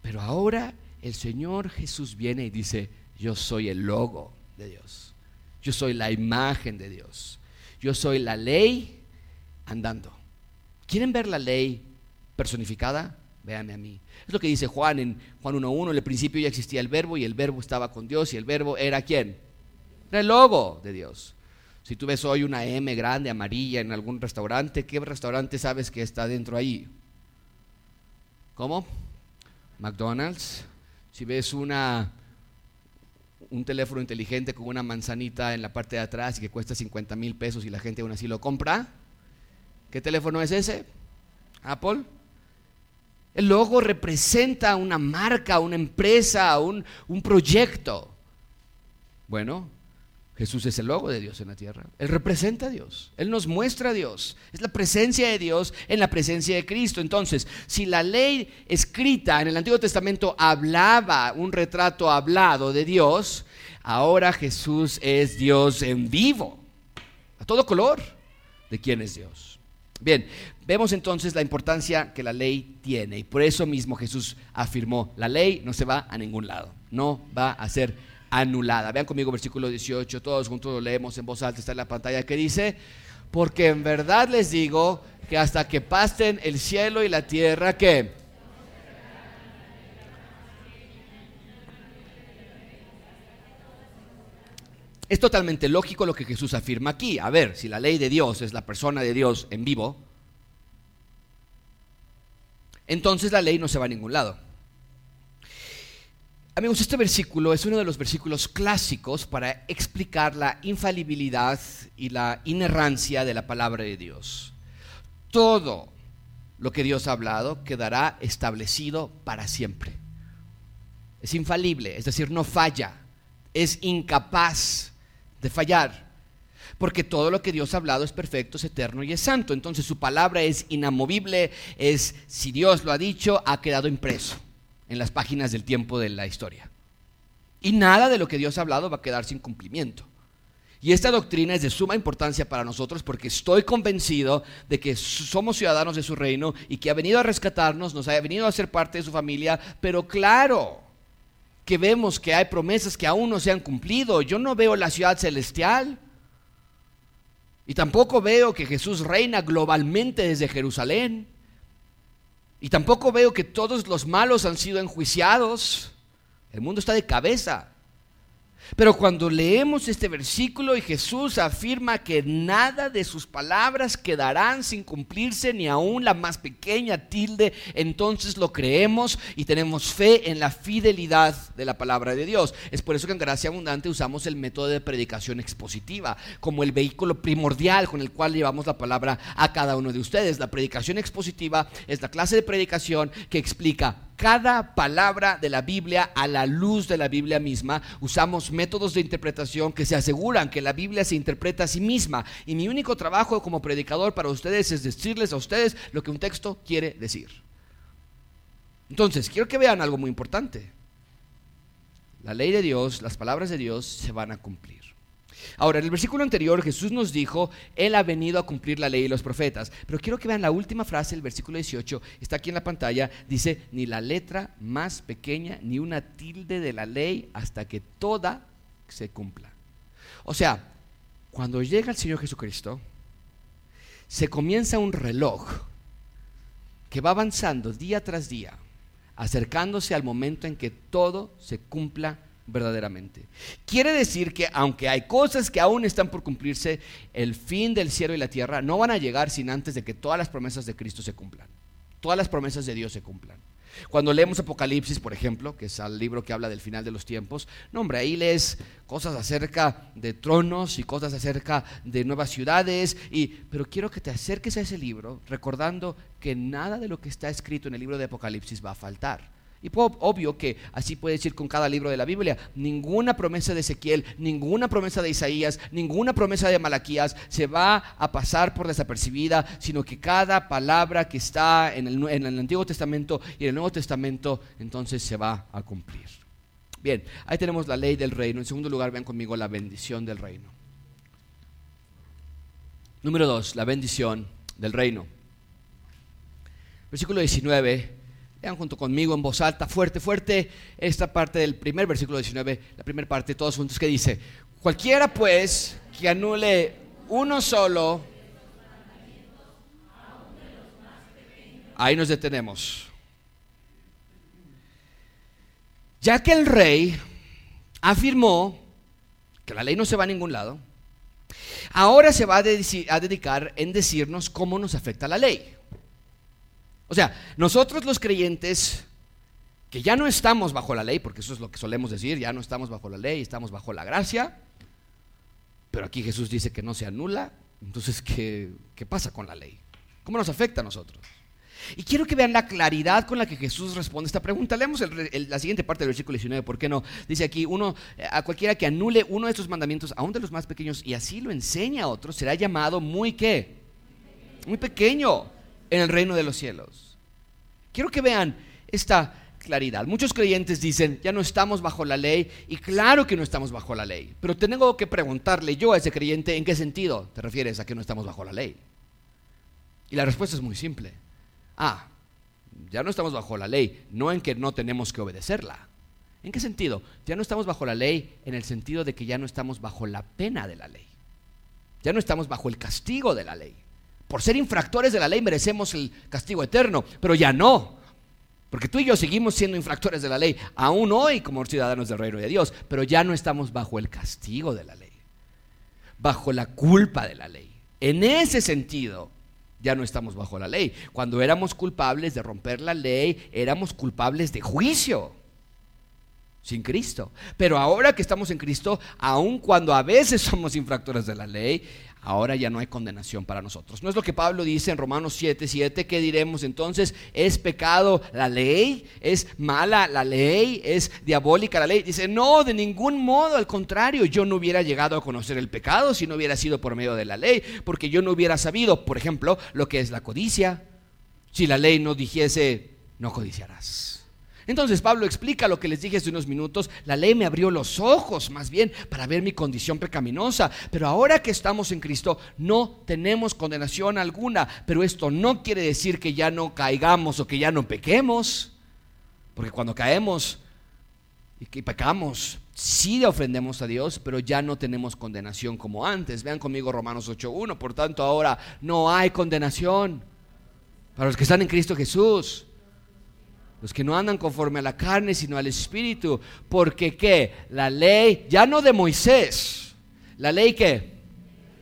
Pero ahora el Señor Jesús viene y dice, yo soy el logo de Dios. Yo soy la imagen de Dios. Yo soy la ley andando. ¿Quieren ver la ley personificada? Véanme a mí. Es lo que dice Juan en Juan 1.1. En el principio ya existía el verbo y el verbo estaba con Dios y el verbo era quién? Era el logo de Dios. Si tú ves hoy una M grande, amarilla en algún restaurante, ¿qué restaurante sabes que está dentro ahí? ¿Cómo? McDonald's, si ves una, un teléfono inteligente con una manzanita en la parte de atrás y que cuesta 50 mil pesos y la gente aún así lo compra, ¿qué teléfono es ese? Apple. El logo representa una marca, una empresa, un, un proyecto. Bueno, Jesús es el logo de Dios en la tierra. Él representa a Dios. Él nos muestra a Dios. Es la presencia de Dios en la presencia de Cristo. Entonces, si la ley escrita en el Antiguo Testamento hablaba un retrato hablado de Dios, ahora Jesús es Dios en vivo, a todo color, de quién es Dios. Bien, vemos entonces la importancia que la ley tiene y por eso mismo Jesús afirmó, la ley no se va a ningún lado, no va a ser anulada. Vean conmigo versículo 18, todos juntos lo leemos en voz alta, está en la pantalla, que dice, porque en verdad les digo que hasta que pasen el cielo y la tierra, que Es totalmente lógico lo que Jesús afirma aquí. A ver, si la ley de Dios es la persona de Dios en vivo, entonces la ley no se va a ningún lado. Amigos, este versículo es uno de los versículos clásicos para explicar la infalibilidad y la inerrancia de la palabra de Dios. Todo lo que Dios ha hablado quedará establecido para siempre. Es infalible, es decir, no falla, es incapaz de fallar. Porque todo lo que Dios ha hablado es perfecto, es eterno y es santo. Entonces su palabra es inamovible, es, si Dios lo ha dicho, ha quedado impreso en las páginas del tiempo de la historia. Y nada de lo que Dios ha hablado va a quedar sin cumplimiento. Y esta doctrina es de suma importancia para nosotros porque estoy convencido de que somos ciudadanos de su reino y que ha venido a rescatarnos, nos ha venido a ser parte de su familia, pero claro que vemos que hay promesas que aún no se han cumplido. Yo no veo la ciudad celestial y tampoco veo que Jesús reina globalmente desde Jerusalén. Y tampoco veo que todos los malos han sido enjuiciados. El mundo está de cabeza. Pero cuando leemos este versículo y Jesús afirma que nada de sus palabras quedarán sin cumplirse, ni aun la más pequeña tilde, entonces lo creemos y tenemos fe en la fidelidad de la palabra de Dios. Es por eso que en Gracia Abundante usamos el método de predicación expositiva como el vehículo primordial con el cual llevamos la palabra a cada uno de ustedes. La predicación expositiva es la clase de predicación que explica cada palabra de la Biblia a la luz de la Biblia misma. Usamos métodos de interpretación que se aseguran que la Biblia se interpreta a sí misma. Y mi único trabajo como predicador para ustedes es decirles a ustedes lo que un texto quiere decir. Entonces, quiero que vean algo muy importante. La ley de Dios, las palabras de Dios se van a cumplir. Ahora, en el versículo anterior Jesús nos dijo, Él ha venido a cumplir la ley y los profetas. Pero quiero que vean la última frase, el versículo 18, está aquí en la pantalla, dice, ni la letra más pequeña, ni una tilde de la ley hasta que toda se cumpla. O sea, cuando llega el Señor Jesucristo, se comienza un reloj que va avanzando día tras día, acercándose al momento en que todo se cumpla verdaderamente. Quiere decir que aunque hay cosas que aún están por cumplirse, el fin del cielo y la tierra no van a llegar sin antes de que todas las promesas de Cristo se cumplan. Todas las promesas de Dios se cumplan. Cuando leemos Apocalipsis, por ejemplo, que es el libro que habla del final de los tiempos, no hombre, ahí lees cosas acerca de tronos y cosas acerca de nuevas ciudades, y, pero quiero que te acerques a ese libro recordando que nada de lo que está escrito en el libro de Apocalipsis va a faltar. Y obvio que así puede decir con cada libro de la Biblia. Ninguna promesa de Ezequiel, ninguna promesa de Isaías, ninguna promesa de Malaquías se va a pasar por desapercibida, sino que cada palabra que está en el, en el Antiguo Testamento y en el Nuevo Testamento entonces se va a cumplir. Bien, ahí tenemos la ley del reino. En segundo lugar, vean conmigo la bendición del reino. Número dos, la bendición del reino. Versículo 19 Junto conmigo en voz alta, fuerte, fuerte, esta parte del primer versículo 19, la primera parte, todos juntos, que dice, cualquiera pues que anule uno solo, ahí nos detenemos. Ya que el rey afirmó que la ley no se va a ningún lado, ahora se va a, dedicar en decirnos cómo nos afecta la ley. O sea, nosotros los creyentes que ya no estamos bajo la ley, porque eso es lo que solemos decir, ya no estamos bajo la ley, estamos bajo la gracia, pero aquí Jesús dice que no se anula, entonces, ¿qué, pasa con la ley? ¿Cómo nos afecta a nosotros? Y quiero que vean la claridad con la que Jesús responde esta pregunta. Leemos la siguiente parte del versículo 19, ¿por qué no? Dice aquí, uno, a cualquiera que anule uno de estos mandamientos, aún de los más pequeños, y así lo enseña a otros, será llamado muy qué? Muy pequeño en el reino de los cielos. Quiero que vean esta claridad. Muchos creyentes dicen, ya no estamos bajo la ley, y claro que no estamos bajo la ley, pero tengo que preguntarle yo a ese creyente, ¿en qué sentido te refieres a que no estamos bajo la ley? Y la respuesta es muy simple. Ah, ya no estamos bajo la ley, no en que no tenemos que obedecerla. ¿En qué sentido? Ya no estamos bajo la ley en el sentido de que ya no estamos bajo la pena de la ley. Ya no estamos bajo el castigo de la ley. Por ser infractores de la ley merecemos el castigo eterno, pero ya no. Porque tú y yo seguimos siendo infractores de la ley, aún hoy como ciudadanos del reino de Dios, pero ya no estamos bajo el castigo de la ley, bajo la culpa de la ley. En ese sentido, ya no estamos bajo la ley. Cuando éramos culpables de romper la ley, éramos culpables de juicio sin Cristo. Pero ahora que estamos en Cristo, aun cuando a veces somos infractores de la ley, ahora ya no hay condenación para nosotros. ¿No es lo que Pablo dice en Romanos 7, 7? ¿Qué diremos entonces? ¿Es pecado la ley? ¿Es mala la ley? ¿Es diabólica la ley? Dice, no, de ningún modo, al contrario, yo no hubiera llegado a conocer el pecado si no hubiera sido por medio de la ley, porque yo no hubiera sabido, por ejemplo, lo que es la codicia, si la ley no dijese, no codiciarás. Entonces Pablo explica lo que les dije hace unos minutos. La ley me abrió los ojos más bien para ver mi condición pecaminosa. Pero ahora que estamos en Cristo no tenemos condenación alguna. Pero esto no quiere decir que ya no caigamos o que ya no pequemos. Porque cuando caemos y pecamos, sí ofendemos a Dios, pero ya no tenemos condenación como antes. Vean conmigo Romanos 8.1. Por tanto ahora no hay condenación para los que están en Cristo Jesús Los que no andan conforme a la carne, sino al Espíritu. Porque qué? La ley, ya no de Moisés. La ley que?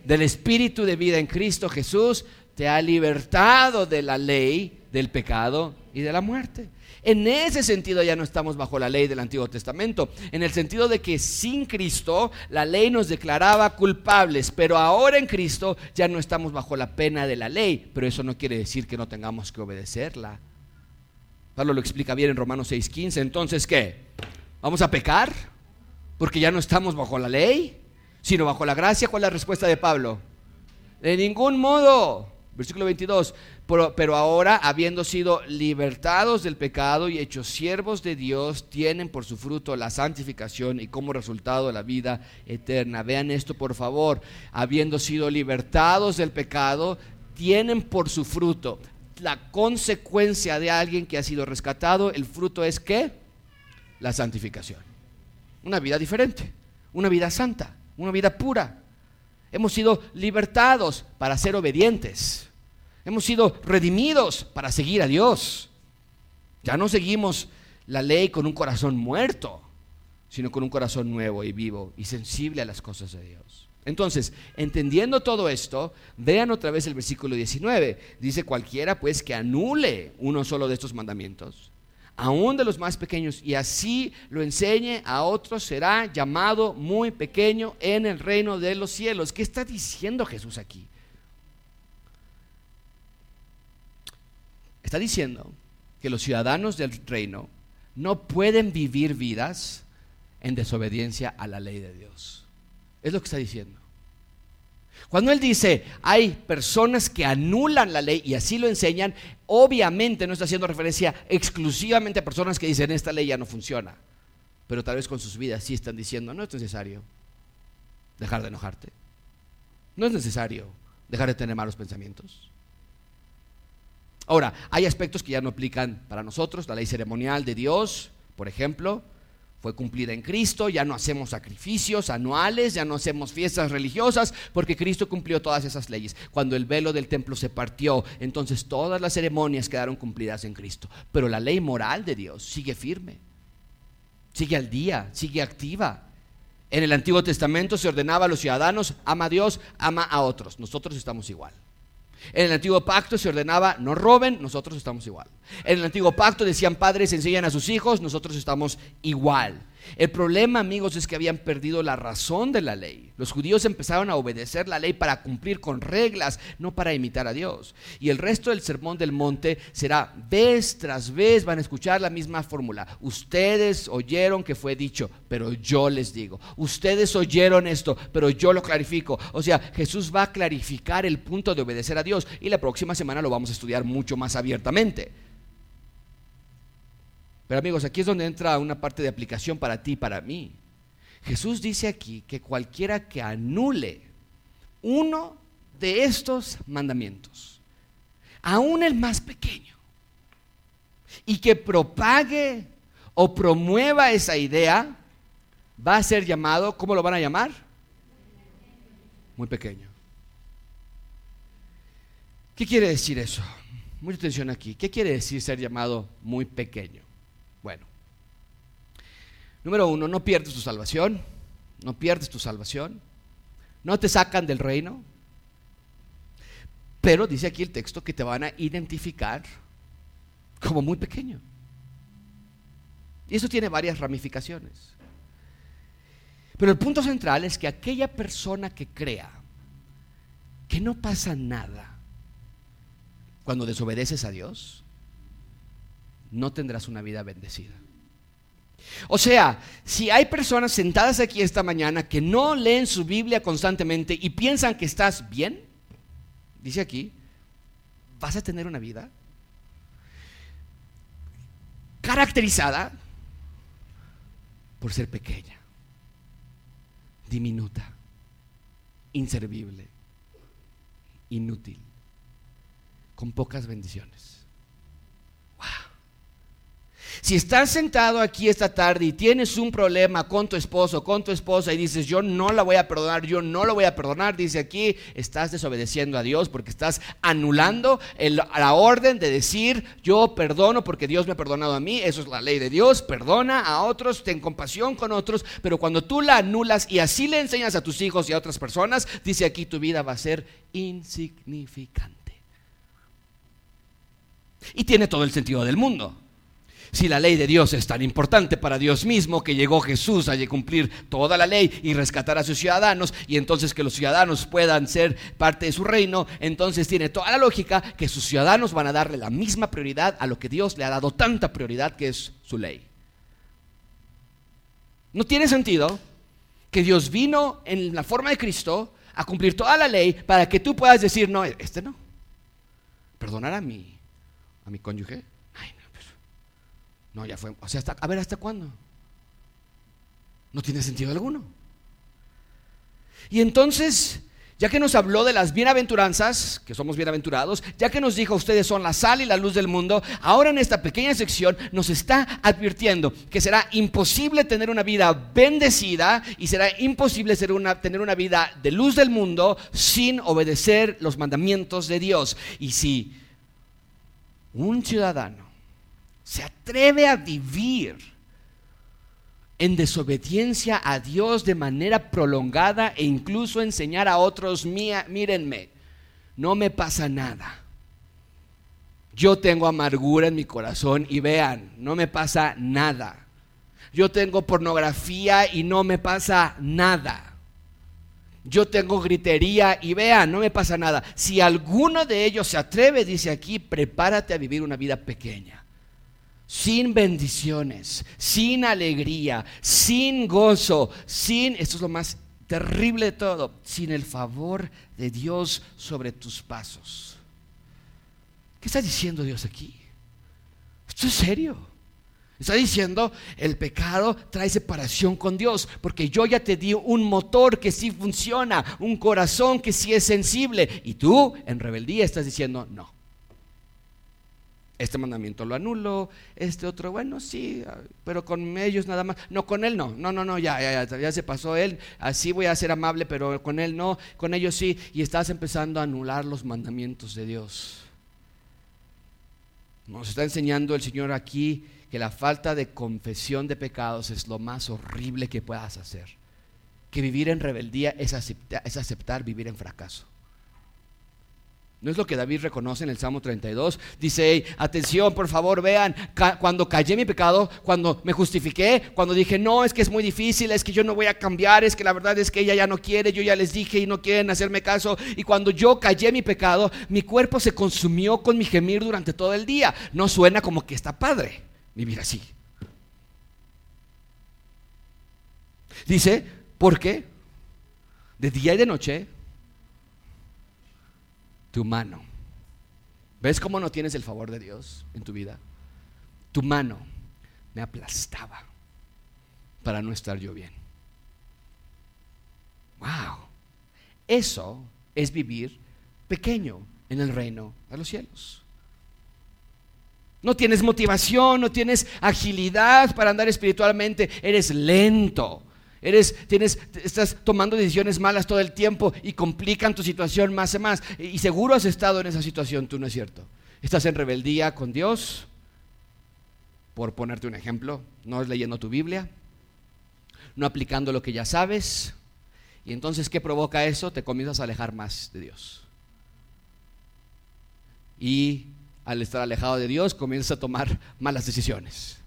Del Espíritu de vida en Cristo Jesús te ha libertado de la ley, del pecado y de la muerte. En ese sentido ya no estamos bajo la ley del Antiguo Testamento, en el sentido de que sin Cristo la ley nos declaraba culpables, pero ahora en Cristo ya no estamos bajo la pena de la ley, pero eso no quiere decir que no tengamos que obedecerla. Pablo lo explica bien en Romanos 6:15, entonces ¿qué? ¿Vamos a pecar? Porque ya no estamos bajo la ley, sino bajo la gracia. ¿Cuál es la respuesta de Pablo? De ningún modo. Versículo 22. Pero, ahora, habiendo sido libertados del pecado y hechos siervos de Dios, tienen por su fruto la santificación y como resultado la vida eterna. Vean esto, por favor. Habiendo sido libertados del pecado, tienen por su fruto la consecuencia de alguien que ha sido rescatado. El fruto es qué? La santificación. Una vida diferente, una vida santa, una vida pura. Hemos sido libertados para ser obedientes. Hemos sido redimidos para seguir a Dios. Ya no seguimos la ley con un corazón muerto, sino con un corazón nuevo y vivo y sensible a las cosas de Dios. Entonces, entendiendo todo esto, vean otra vez el versículo 19. Dice cualquiera pues que anule uno solo de estos mandamientos, aún de los más pequeños, y así lo enseñe a otros, será llamado muy pequeño en el reino de los cielos. ¿Qué está diciendo Jesús aquí? Está diciendo que los ciudadanos del reino no pueden vivir vidas en desobediencia a la ley de Dios. Es lo que está diciendo. Cuando él dice, hay personas que anulan la ley y así lo enseñan, obviamente no está haciendo referencia exclusivamente a personas que dicen, esta ley ya no funciona. Pero tal vez con sus vidas sí están diciendo, no es necesario dejar de enojarte. No es necesario dejar de tener malos pensamientos. Ahora, hay aspectos que ya no aplican para nosotros. La ley ceremonial de Dios, por ejemplo, fue cumplida en Cristo. Ya no hacemos sacrificios anuales, ya no hacemos fiestas religiosas, porque Cristo cumplió todas esas leyes. Cuando el velo del templo se partió, entonces todas las ceremonias quedaron cumplidas en Cristo. Pero la ley moral de Dios sigue firme, sigue al día, sigue activa. En el Antiguo Testamento se ordenaba a los ciudadanos, ama a Dios, ama a otros. Nosotros estamos igual. En el antiguo pacto se ordenaba no roben, nosotros estamos igual. En el antiguo pacto decían padres enseñan a sus hijos, nosotros estamos igual. El problema, amigos, es que habían perdido la razón de la ley. Los judíos empezaron a obedecer la ley para cumplir con reglas, no para imitar a Dios. Y el resto del sermón del monte será vez tras vez van a escuchar la misma fórmula. Ustedes oyeron que fue dicho, pero yo les digo. Ustedes oyeron esto, pero yo lo clarifico. O sea, Jesús va a clarificar el punto de obedecer a Dios y la próxima semana lo vamos a estudiar mucho más abiertamente. Pero amigos, aquí es donde entra una parte de aplicación para ti y para mí. Jesús dice aquí que cualquiera que anule uno de estos mandamientos, aún el más pequeño, y que propague o promueva esa idea, va a ser llamado, ¿cómo lo van a llamar? Muy pequeño. ¿Qué quiere decir eso? Mucha atención aquí. ¿Qué quiere decir ser llamado muy pequeño? Bueno, número uno, no pierdes tu salvación, no pierdes tu salvación, no te sacan del reino, pero dice aquí el texto que te van a identificar como muy pequeño. Y eso tiene varias ramificaciones. Pero el punto central es que aquella persona que crea que no pasa nada cuando desobedeces a Dios, no tendrás una vida bendecida. O sea, si hay personas sentadas aquí esta mañana que no leen su Biblia constantemente y piensan que estás bien, dice aquí, vas a tener una vida caracterizada por ser pequeña, diminuta, inservible, inútil, con pocas bendiciones. Si estás sentado aquí esta tarde y tienes un problema con tu esposo, con tu esposa y dices, yo no la voy a perdonar, yo no lo voy a perdonar, dice aquí, estás desobedeciendo a Dios porque estás anulando la orden de decir, yo perdono porque Dios me ha perdonado a mí, eso es la ley de Dios, perdona a otros, ten compasión con otros, pero cuando tú la anulas y así le enseñas a tus hijos y a otras personas, dice aquí tu vida va a ser insignificante. Y tiene todo el sentido del mundo. Si la ley de Dios es tan importante para Dios mismo que llegó Jesús a cumplir toda la ley y rescatar a sus ciudadanos y entonces que los ciudadanos puedan ser parte de su reino, entonces tiene toda la lógica que sus ciudadanos van a darle la misma prioridad a lo que Dios le ha dado tanta prioridad que es su ley. No tiene sentido que Dios vino en la forma de Cristo a cumplir toda la ley para que tú puedas decir, no, este no. Perdonar a mi, a mi cónyuge no, ya fue. O sea, hasta, a ver, ¿hasta cuándo? No tiene sentido alguno. Y entonces, ya que nos habló de las bienaventuranzas, que somos bienaventurados, ya que nos dijo ustedes son la sal y la luz del mundo, ahora en esta pequeña sección nos está advirtiendo que será imposible tener una vida bendecida y será imposible tener una vida de luz del mundo sin obedecer los mandamientos de Dios. Y si un ciudadano se atreve a vivir en desobediencia a Dios de manera prolongada e incluso enseñar a otros, mírenme, no me pasa nada. Yo tengo amargura en mi corazón y vean, no me pasa nada. Yo tengo pornografía y no me pasa nada. Yo tengo gritería y vean, no me pasa nada. Si alguno de ellos se atreve, dice aquí, prepárate a vivir una vida pequeña sin bendiciones, sin alegría, sin gozo, sin, esto es lo más terrible de todo, sin el favor de Dios sobre tus pasos. ¿Qué está diciendo Dios aquí? Esto es serio. Está diciendo, el pecado trae separación con Dios, porque yo ya te di un motor que sí funciona, un corazón que sí es sensible, y tú en rebeldía estás diciendo, no, este mandamiento lo anulo, este otro, bueno, sí, pero con ellos nada más. No, con él no, no, no, no, ya, ya, ya, se pasó él, así voy a ser amable, pero con él no, con ellos sí, y estás empezando a anular los mandamientos de Dios. Nos está enseñando el Señor aquí que la falta de confesión de pecados es lo más horrible que puedas hacer. Que vivir en rebeldía es aceptar vivir en fracaso. ¿No es lo que David reconoce en el Salmo 32? Dice, atención, por favor, vean, cuando callé mi pecado, cuando me justifiqué, cuando dije, no, es que es muy difícil, es que yo no voy a cambiar, es que la verdad es que ella ya no quiere, yo ya les dije y no quieren hacerme caso. Y cuando yo callé mi pecado, mi cuerpo se consumió con mi gemir durante todo el día. No suena como que está padre vivir así. Dice, ¿por qué? De día y de noche tu mano. ¿Ves cómo no tienes el favor de Dios en tu vida? Tu mano me aplastaba para no estar yo bien. Wow. Eso es vivir pequeño en el reino de los cielos. No tienes motivación, no tienes agilidad para andar espiritualmente, eres lento, Eres, tienes, estás tomando decisiones malas todo el tiempo y complican tu situación más y más. Y seguro has estado en esa situación, tú no es cierto. Estás en rebeldía con Dios, por ponerte un ejemplo, no es leyendo tu Biblia, no aplicando lo que ya sabes. Y entonces, ¿qué provoca eso? Te comienzas a alejar más de Dios. Y al estar alejado de Dios, comienzas a tomar malas decisiones.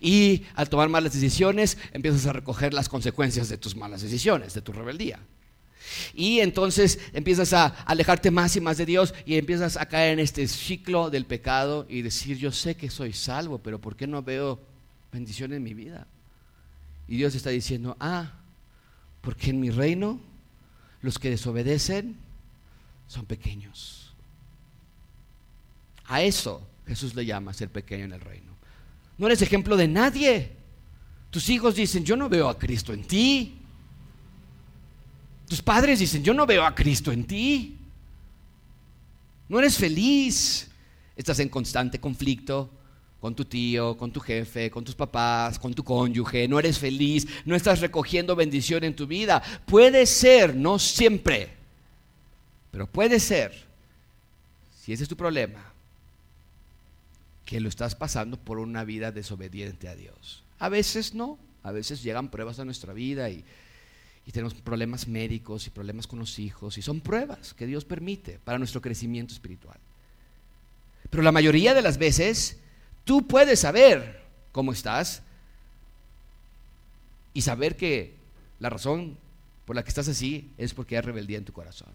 Y al tomar malas decisiones, empiezas a recoger las consecuencias de tus malas decisiones, de tu rebeldía. Y entonces empiezas a alejarte más y más de Dios y empiezas a caer en este ciclo del pecado y decir, yo sé que soy salvo, pero ¿por qué no veo bendición en mi vida? Y Dios está diciendo, ah, porque en mi reino los que desobedecen son pequeños. A eso Jesús le llama ser pequeño en el reino. No eres ejemplo de nadie. Tus hijos dicen, yo no veo a Cristo en ti. Tus padres dicen, yo no veo a Cristo en ti. No eres feliz. Estás en constante conflicto con tu tío, con tu jefe, con tus papás, con tu cónyuge, no eres feliz, no estás recogiendo bendición en tu vida. Puede ser, no siempre, pero puede ser, si ese es tu problema, que lo estás pasando por una vida desobediente a Dios. A veces no, a veces llegan pruebas a nuestra vida y, tenemos problemas médicos y problemas con los hijos y son pruebas que Dios permite para nuestro crecimiento espiritual. Pero la mayoría de las veces Tú puedes saber cómo estás y saber que la razón por la que estás así es porque hay rebeldía en tu corazón.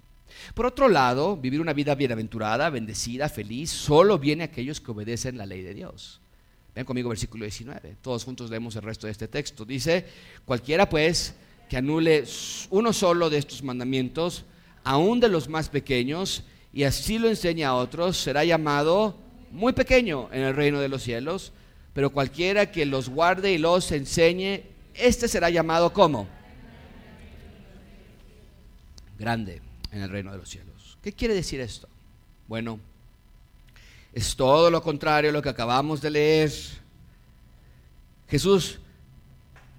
Por otro lado, vivir una vida bienaventurada, bendecida, feliz, solo viene a aquellos que obedecen la ley de Dios. Ven conmigo versículo 19. Todos juntos leemos el resto de este texto. Dice, cualquiera pues que anule uno solo de estos mandamientos, aún de los más pequeños, y así lo enseña a otros, será llamado muy pequeño en el reino de los cielos, pero cualquiera que los guarde y los enseñe, este será llamado como grande en el reino de los cielos. ¿Qué quiere decir esto? Bueno, es todo lo contrario a lo que acabamos de leer. Jesús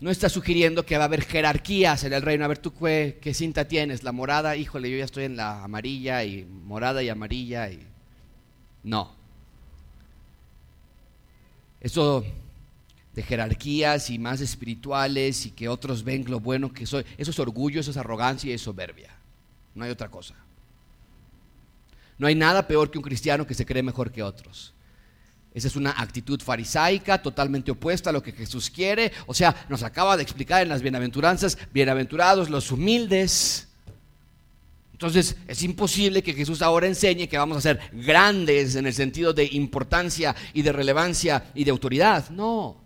no está sugiriendo que va a haber jerarquías en el reino. A ver, tú qué, cinta tienes, la morada, híjole, yo ya estoy en la amarilla y morada y amarilla y no. Eso de jerarquías y más espirituales y que otros ven lo bueno que soy, eso es orgullo, eso es arrogancia y es soberbia. No hay otra cosa. No hay nada peor que un cristiano que se cree mejor que otros. Esa es una actitud farisaica totalmente opuesta a lo que Jesús quiere. O sea, nos acaba de explicar en las bienaventuranzas, bienaventurados los humildes, entonces es imposible que Jesús ahora enseñe que vamos a ser grandes en el sentido de importancia y de relevancia y de autoridad. No.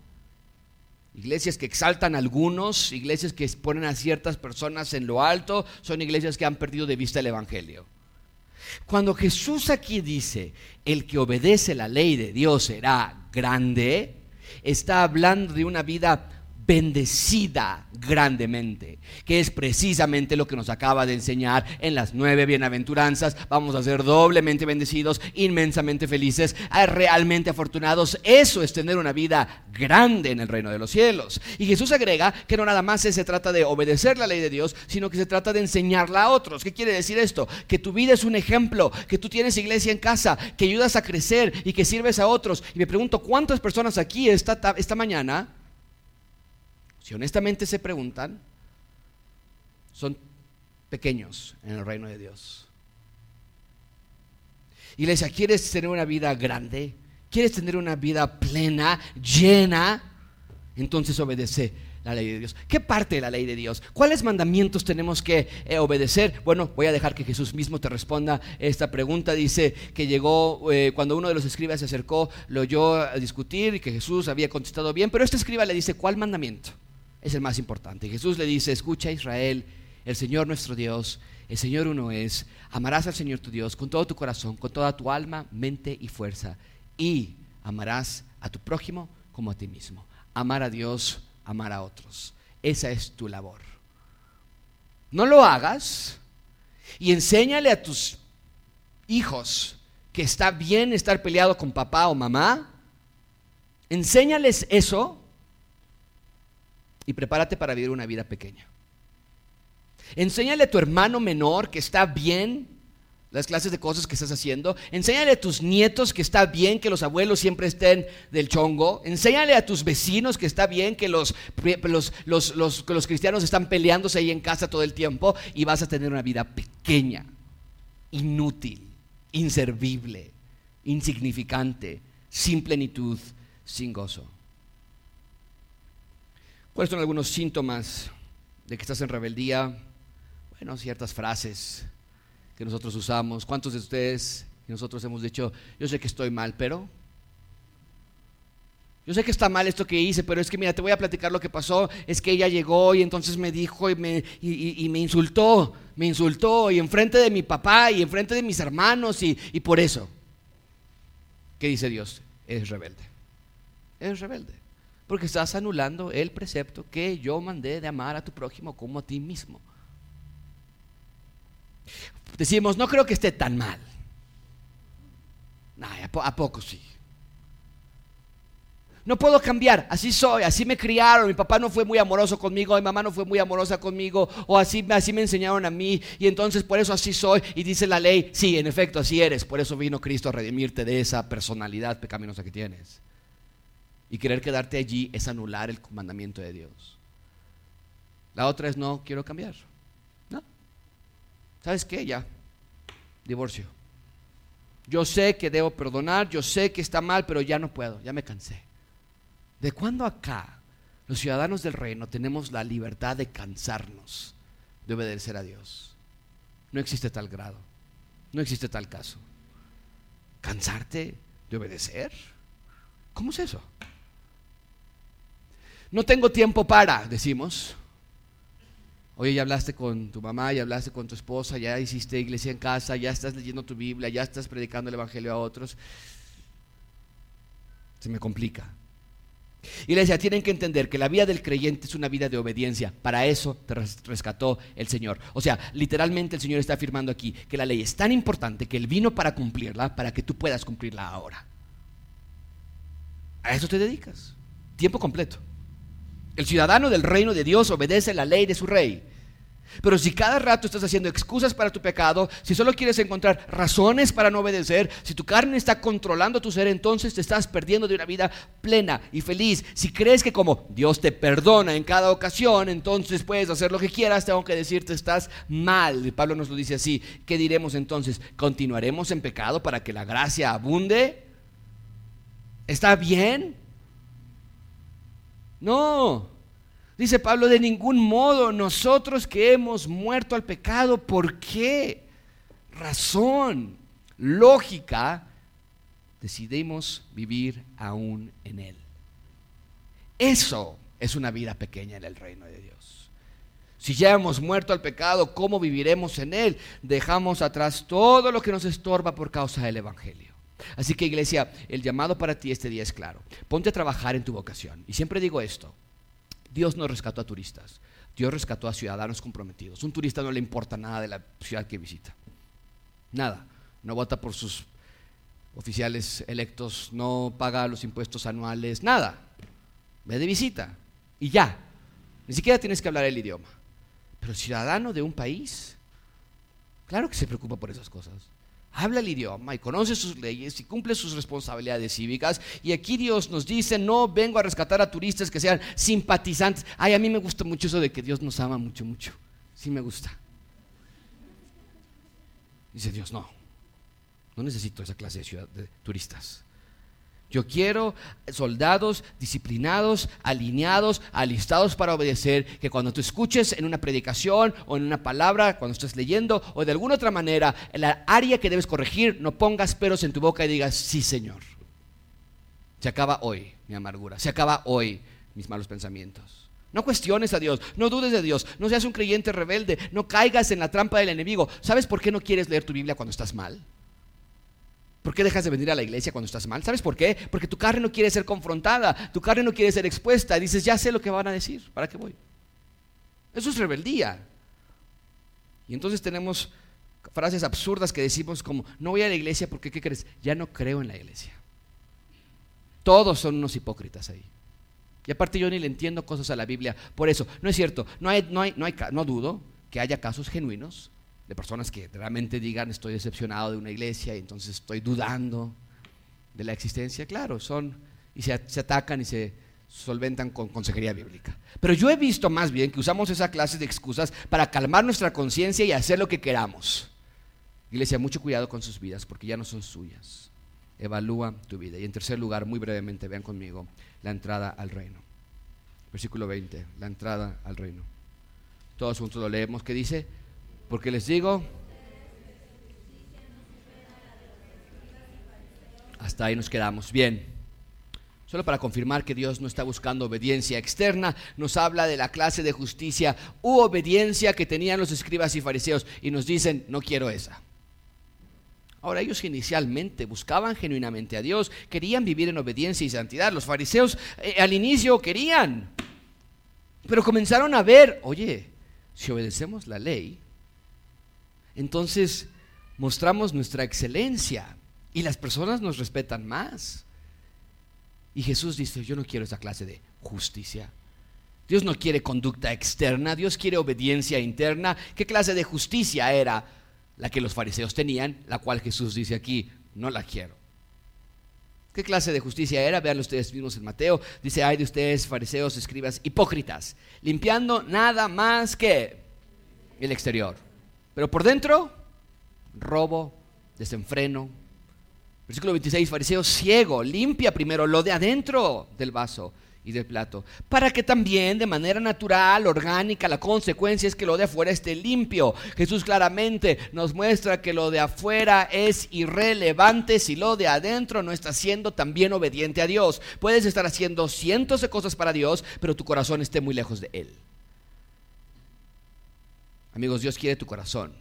Iglesias que exaltan a algunos, iglesias que ponen a ciertas personas en lo alto, son iglesias que han perdido de vista el Evangelio. Cuando Jesús aquí dice, el que obedece la ley de Dios será grande, está hablando de una vida bendecida grandemente, que es precisamente lo que nos acaba de enseñar en las nueve bienaventuranzas. Vamos a ser doblemente bendecidos, inmensamente felices, realmente afortunados. Eso es tener una vida grande en el reino de los cielos. Y Jesús agrega que no nada más se trata de obedecer la ley de Dios, sino que se trata de enseñarla a otros. ¿Qué quiere decir esto? Que tu vida es un ejemplo, que tú tienes iglesia en casa, que ayudas a crecer y que sirves a otros. Y me pregunto, ¿cuántas personas aquí esta, esta mañana si honestamente se preguntan, son pequeños en el reino de Dios. Iglesia, ¿quieres tener una vida grande? ¿Quieres tener una vida plena, llena? Entonces obedece la ley de Dios. ¿Qué parte de la ley de Dios? ¿Cuáles mandamientos tenemos que eh, obedecer? Bueno, voy a dejar que Jesús mismo te responda esta pregunta. Dice que llegó eh, cuando uno de los escribas se acercó, lo oyó a discutir y que Jesús había contestado bien, pero este escriba le dice, ¿cuál mandamiento? Es el más importante. Jesús le dice, escucha Israel, el Señor nuestro Dios, el Señor uno es, amarás al Señor tu Dios con todo tu corazón, con toda tu alma, mente y fuerza, y amarás a tu prójimo como a ti mismo. Amar a Dios, amar a otros. Esa es tu labor. No lo hagas y enséñale a tus hijos que está bien estar peleado con papá o mamá. Enséñales eso y prepárate para vivir una vida pequeña. Enséñale a tu hermano menor que está bien las clases de cosas que estás haciendo. Enséñale a tus nietos que está bien que los abuelos siempre estén del chongo. Enséñale a tus vecinos que está bien que los, los, cristianos están peleándose ahí en casa todo el tiempo y vas a tener una vida pequeña, inútil, inservible, insignificante, sin plenitud, sin gozo. ¿Cuáles son algunos síntomas de que estás en rebeldía? Bueno, ciertas frases que nosotros usamos. ¿Cuántos de ustedes y nosotros hemos dicho, yo sé que estoy mal, pero... Yo sé que está mal esto que hice, pero es que mira, te voy a platicar lo que pasó. Es que ella llegó y entonces me dijo y me, y, me insultó, me insultó y enfrente de mi papá y enfrente de mis hermanos y, y por eso. ¿Qué dice Dios? Es rebelde. Es rebelde. Porque estás anulando el precepto que yo mandé de amar a tu prójimo como a ti mismo. Decimos, no creo que esté tan mal. ¿a poco sí? No puedo cambiar, así soy, así me criaron, mi papá no fue muy amoroso conmigo, mi mamá no fue muy amorosa conmigo, o así, así me enseñaron a mí, y entonces por eso así soy, y dice la ley, sí, en efecto, así eres, por eso vino Cristo a redimirte de esa personalidad pecaminosa que tienes. Y querer quedarte allí es anular el mandamiento de Dios. La otra es no quiero cambiar. No. ¿Sabes qué? Ya. Divorcio. Yo sé que debo perdonar, yo sé que está mal, pero ya no puedo, ya me cansé. ¿De cuándo acá los ciudadanos del reino tenemos la libertad de cansarnos de obedecer a Dios? No existe tal grado, no existe tal caso. ¿Cansarte de obedecer? ¿Cómo es eso? No tengo tiempo para, decimos. Oye, ya hablaste con tu mamá, ya hablaste con tu esposa, ya hiciste iglesia en casa, ya estás leyendo tu Biblia, ya estás predicando el Evangelio a otros. Se me complica. Iglesia, tienen que entender que la vida del creyente es una vida de obediencia. Para eso te rescató el Señor. O sea, literalmente el Señor está afirmando aquí que la ley es tan importante que Él vino para cumplirla, para que tú puedas cumplirla ahora. A eso te dedicas. Tiempo completo. El ciudadano del reino de Dios obedece la ley de su rey. Pero si cada rato estás haciendo excusas para tu pecado, si solo quieres encontrar razones para no obedecer, si tu carne está controlando tu ser, entonces te estás perdiendo de una vida plena y feliz. Si crees que como Dios te perdona en cada ocasión, entonces puedes hacer lo que quieras, tengo que decirte, estás mal. Pablo nos lo dice así. ¿Qué diremos entonces? ¿Continuaremos en pecado para que la gracia abunde? ¿Está bien? No. Dice Pablo, de ningún modo nosotros que hemos muerto al pecado, ¿por qué? Razón, lógica, decidimos vivir aún en Él. Eso es una vida pequeña en el reino de Dios. Si ya hemos muerto al pecado, ¿cómo viviremos en Él? Dejamos atrás todo lo que nos estorba por causa del Evangelio. Así que iglesia, el llamado para ti este día es claro. Ponte a trabajar en tu vocación. Y siempre digo esto, Dios no rescató a turistas, Dios rescató a ciudadanos comprometidos. Un turista no le importa nada de la ciudad que visita. Nada. No vota por sus oficiales electos, no paga los impuestos anuales, nada. Ve de visita y ya. Ni siquiera tienes que hablar el idioma. Pero el ciudadano de un país, claro que se preocupa por esas cosas habla el idioma y conoce sus leyes y cumple sus responsabilidades cívicas. Y aquí Dios nos dice, no vengo a rescatar a turistas que sean simpatizantes. Ay, a mí me gusta mucho eso de que Dios nos ama mucho, mucho. Sí me gusta. Dice Dios, no, no necesito esa clase de, ciudad, de turistas. Yo quiero soldados disciplinados, alineados, alistados para obedecer, que cuando tú escuches en una predicación o en una palabra, cuando estés leyendo o de alguna otra manera, en la área que debes corregir, no pongas peros en tu boca y digas, sí Señor. Se acaba hoy mi amargura, se acaba hoy mis malos pensamientos. No cuestiones a Dios, no dudes de Dios, no seas un creyente rebelde, no caigas en la trampa del enemigo. ¿Sabes por qué no quieres leer tu Biblia cuando estás mal? ¿Por qué dejas de venir a la iglesia cuando estás mal? ¿Sabes por qué? Porque tu carne no quiere ser confrontada, tu carne no quiere ser expuesta. Dices, ya sé lo que van a decir, ¿para qué voy? Eso es rebeldía. Y entonces tenemos frases absurdas que decimos como, no voy a la iglesia porque, ¿qué crees? Ya no creo en la iglesia. Todos son unos hipócritas ahí. Y aparte yo ni le entiendo cosas a la Biblia. Por eso, no es cierto, no, hay, no, hay, no, hay, no dudo que haya casos genuinos de personas que realmente digan estoy decepcionado de una iglesia y entonces estoy dudando de la existencia, claro, son y se, atacan y se solventan con consejería bíblica. Pero yo he visto más bien que usamos esa clase de excusas para calmar nuestra conciencia y hacer lo que queramos. Iglesia, mucho cuidado con sus vidas porque ya no son suyas. Evalúa tu vida. Y en tercer lugar, muy brevemente, vean conmigo, la entrada al reino. Versículo 20, la entrada al reino. Todos juntos lo leemos, que dice, porque les digo, hasta ahí nos quedamos. Bien. Solo para confirmar que Dios no está buscando obediencia externa, nos habla de la clase de justicia u obediencia que tenían los escribas y fariseos y nos dicen, no quiero esa. Ahora ellos inicialmente buscaban genuinamente a Dios, querían vivir en obediencia y santidad. Los fariseos eh, al inicio querían, pero comenzaron a ver, oye, si obedecemos la ley, entonces mostramos nuestra excelencia y las personas nos respetan más. Y Jesús dice, yo no quiero esa clase de justicia. Dios no quiere conducta externa, Dios quiere obediencia interna. ¿Qué clase de justicia era la que los fariseos tenían, la cual Jesús dice aquí, no la quiero? ¿Qué clase de justicia era? Vean ustedes mismos en Mateo. Dice, ay de ustedes, fariseos, escribas, hipócritas, limpiando nada más que el exterior. Pero por dentro, robo, desenfreno. Versículo 26, fariseo ciego, limpia primero lo de adentro del vaso y del plato, para que también de manera natural, orgánica, la consecuencia es que lo de afuera esté limpio. Jesús claramente nos muestra que lo de afuera es irrelevante si lo de adentro no está siendo también obediente a Dios. Puedes estar haciendo cientos de cosas para Dios, pero tu corazón esté muy lejos de Él. Amigos, Dios quiere tu corazón.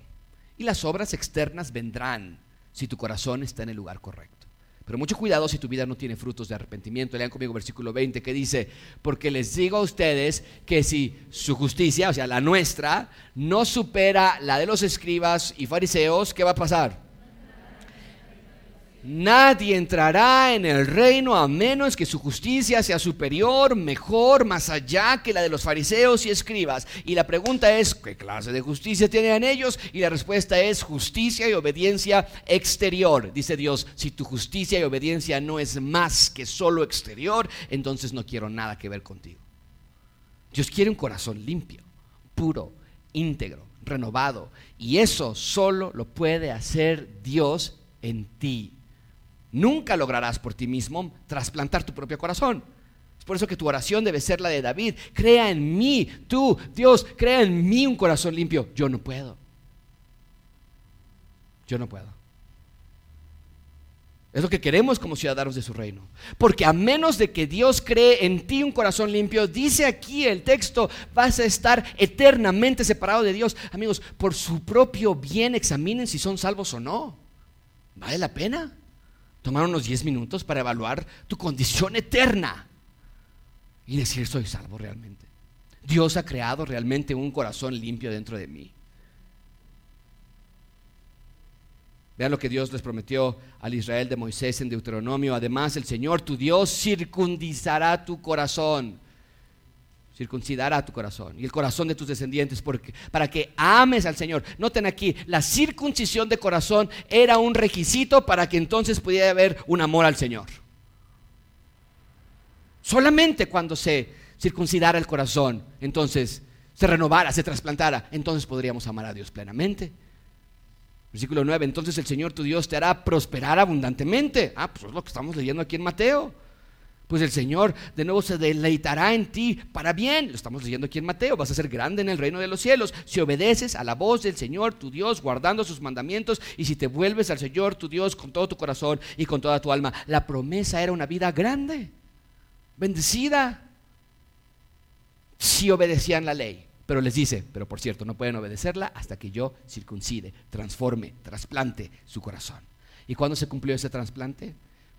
Y las obras externas vendrán si tu corazón está en el lugar correcto. Pero mucho cuidado si tu vida no tiene frutos de arrepentimiento. Lean conmigo versículo 20 que dice, porque les digo a ustedes que si su justicia, o sea, la nuestra, no supera la de los escribas y fariseos, ¿qué va a pasar? Nadie entrará en el reino a menos que su justicia sea superior, mejor, más allá que la de los fariseos y escribas. Y la pregunta es, ¿qué clase de justicia tienen ellos? Y la respuesta es justicia y obediencia exterior. Dice Dios, si tu justicia y obediencia no es más que solo exterior, entonces no quiero nada que ver contigo. Dios quiere un corazón limpio, puro, íntegro, renovado. Y eso solo lo puede hacer Dios en ti Nunca lograrás por ti mismo trasplantar tu propio corazón. Es por eso que tu oración debe ser la de David. Crea en mí, tú, Dios, crea en mí un corazón limpio. Yo no puedo. Yo no puedo. Es lo que queremos como ciudadanos de su reino. Porque a menos de que Dios cree en ti un corazón limpio, dice aquí el texto, vas a estar eternamente separado de Dios. Amigos, por su propio bien examinen si son salvos o no. ¿Vale la pena? Tomar unos 10 minutos para evaluar tu condición eterna y decir, soy salvo realmente. Dios ha creado realmente un corazón limpio dentro de mí. Vean lo que Dios les prometió al Israel de Moisés en Deuteronomio. Además, el Señor, tu Dios, circuncisará tu corazón circuncidará tu corazón y el corazón de tus descendientes porque, para que ames al Señor. Noten aquí, la circuncisión de corazón era un requisito para que entonces pudiera haber un amor al Señor. Solamente cuando se circuncidara el corazón, entonces se renovara, se trasplantara, entonces podríamos amar a Dios plenamente. Versículo 9, entonces el Señor tu Dios te hará prosperar abundantemente. Ah, pues es lo que estamos leyendo aquí en Mateo. Pues el Señor de nuevo se deleitará en ti para bien. Lo estamos leyendo aquí en Mateo. Vas a ser grande en el reino de los cielos si obedeces a la voz del Señor tu Dios, guardando sus mandamientos, y si te vuelves al Señor tu Dios con todo tu corazón y con toda tu alma. La promesa era una vida grande, bendecida, si obedecían la ley. Pero les dice, pero por cierto, no pueden obedecerla hasta que yo circuncide, transforme, trasplante su corazón. ¿Y cuándo se cumplió ese trasplante?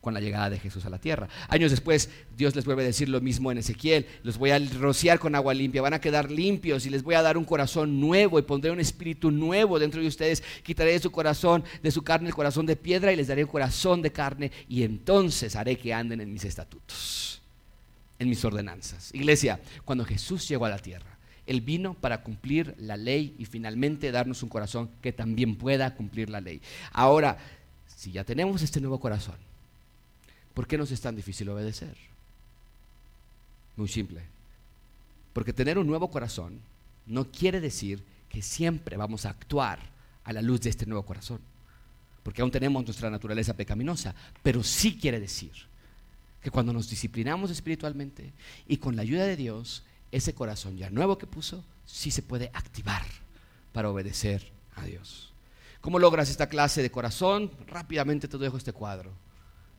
Con la llegada de Jesús a la tierra. Años después, Dios les vuelve a decir lo mismo en Ezequiel, los voy a rociar con agua limpia, van a quedar limpios y les voy a dar un corazón nuevo y pondré un espíritu nuevo dentro de ustedes, quitaré de su corazón, de su carne el corazón de piedra y les daré un corazón de carne y entonces haré que anden en mis estatutos, en mis ordenanzas. Iglesia, cuando Jesús llegó a la tierra, él vino para cumplir la ley y finalmente darnos un corazón que también pueda cumplir la ley. Ahora, si ya tenemos este nuevo corazón, ¿Por qué nos es tan difícil obedecer? Muy simple. Porque tener un nuevo corazón no quiere decir que siempre vamos a actuar a la luz de este nuevo corazón. Porque aún tenemos nuestra naturaleza pecaminosa. Pero sí quiere decir que cuando nos disciplinamos espiritualmente y con la ayuda de Dios, ese corazón ya nuevo que puso, sí se puede activar para obedecer a Dios. ¿Cómo logras esta clase de corazón? Rápidamente te dejo este cuadro.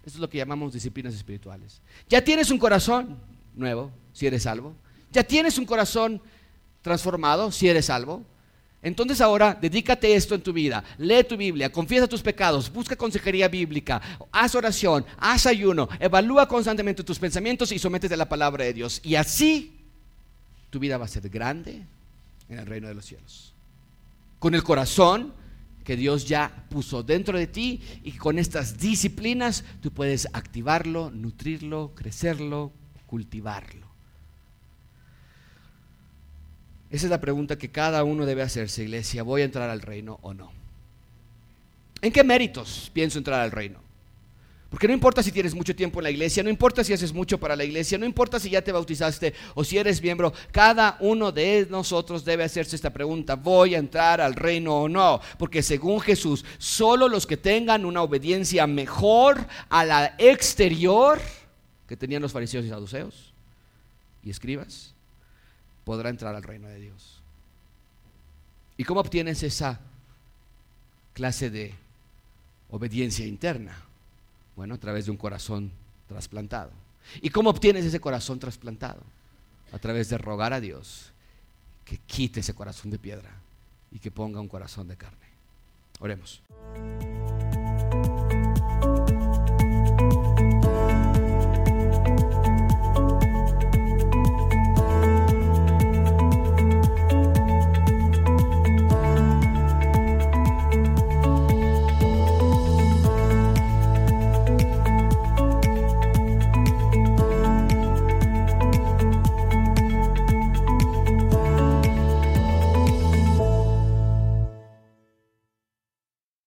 Eso es lo que llamamos disciplinas espirituales. Ya tienes un corazón nuevo, si eres salvo. Ya tienes un corazón transformado, si eres salvo. Entonces ahora dedícate esto en tu vida. Lee tu Biblia, confiesa tus pecados, busca consejería bíblica, haz oración, haz ayuno, evalúa constantemente tus pensamientos y sométete a la palabra de Dios. Y así tu vida va a ser grande en el reino de los cielos. Con el corazón que Dios ya puso dentro de ti y con estas disciplinas tú puedes activarlo, nutrirlo, crecerlo, cultivarlo. Esa es la pregunta que cada uno debe hacerse, iglesia. ¿Voy a entrar al reino o no? ¿En qué méritos pienso entrar al reino? Porque no importa si tienes mucho tiempo en la iglesia, no importa si haces mucho para la iglesia, no importa si ya te bautizaste o si eres miembro, cada uno de nosotros debe hacerse esta pregunta, ¿voy a entrar al reino o no? Porque según Jesús, solo los que tengan una obediencia mejor a la exterior que tenían los fariseos y saduceos y escribas, podrá entrar al reino de Dios. ¿Y cómo obtienes esa clase de obediencia interna? Bueno, a través de un corazón trasplantado. ¿Y cómo obtienes ese corazón trasplantado? A través de rogar a Dios que quite ese corazón de piedra y que ponga un corazón de carne. Oremos.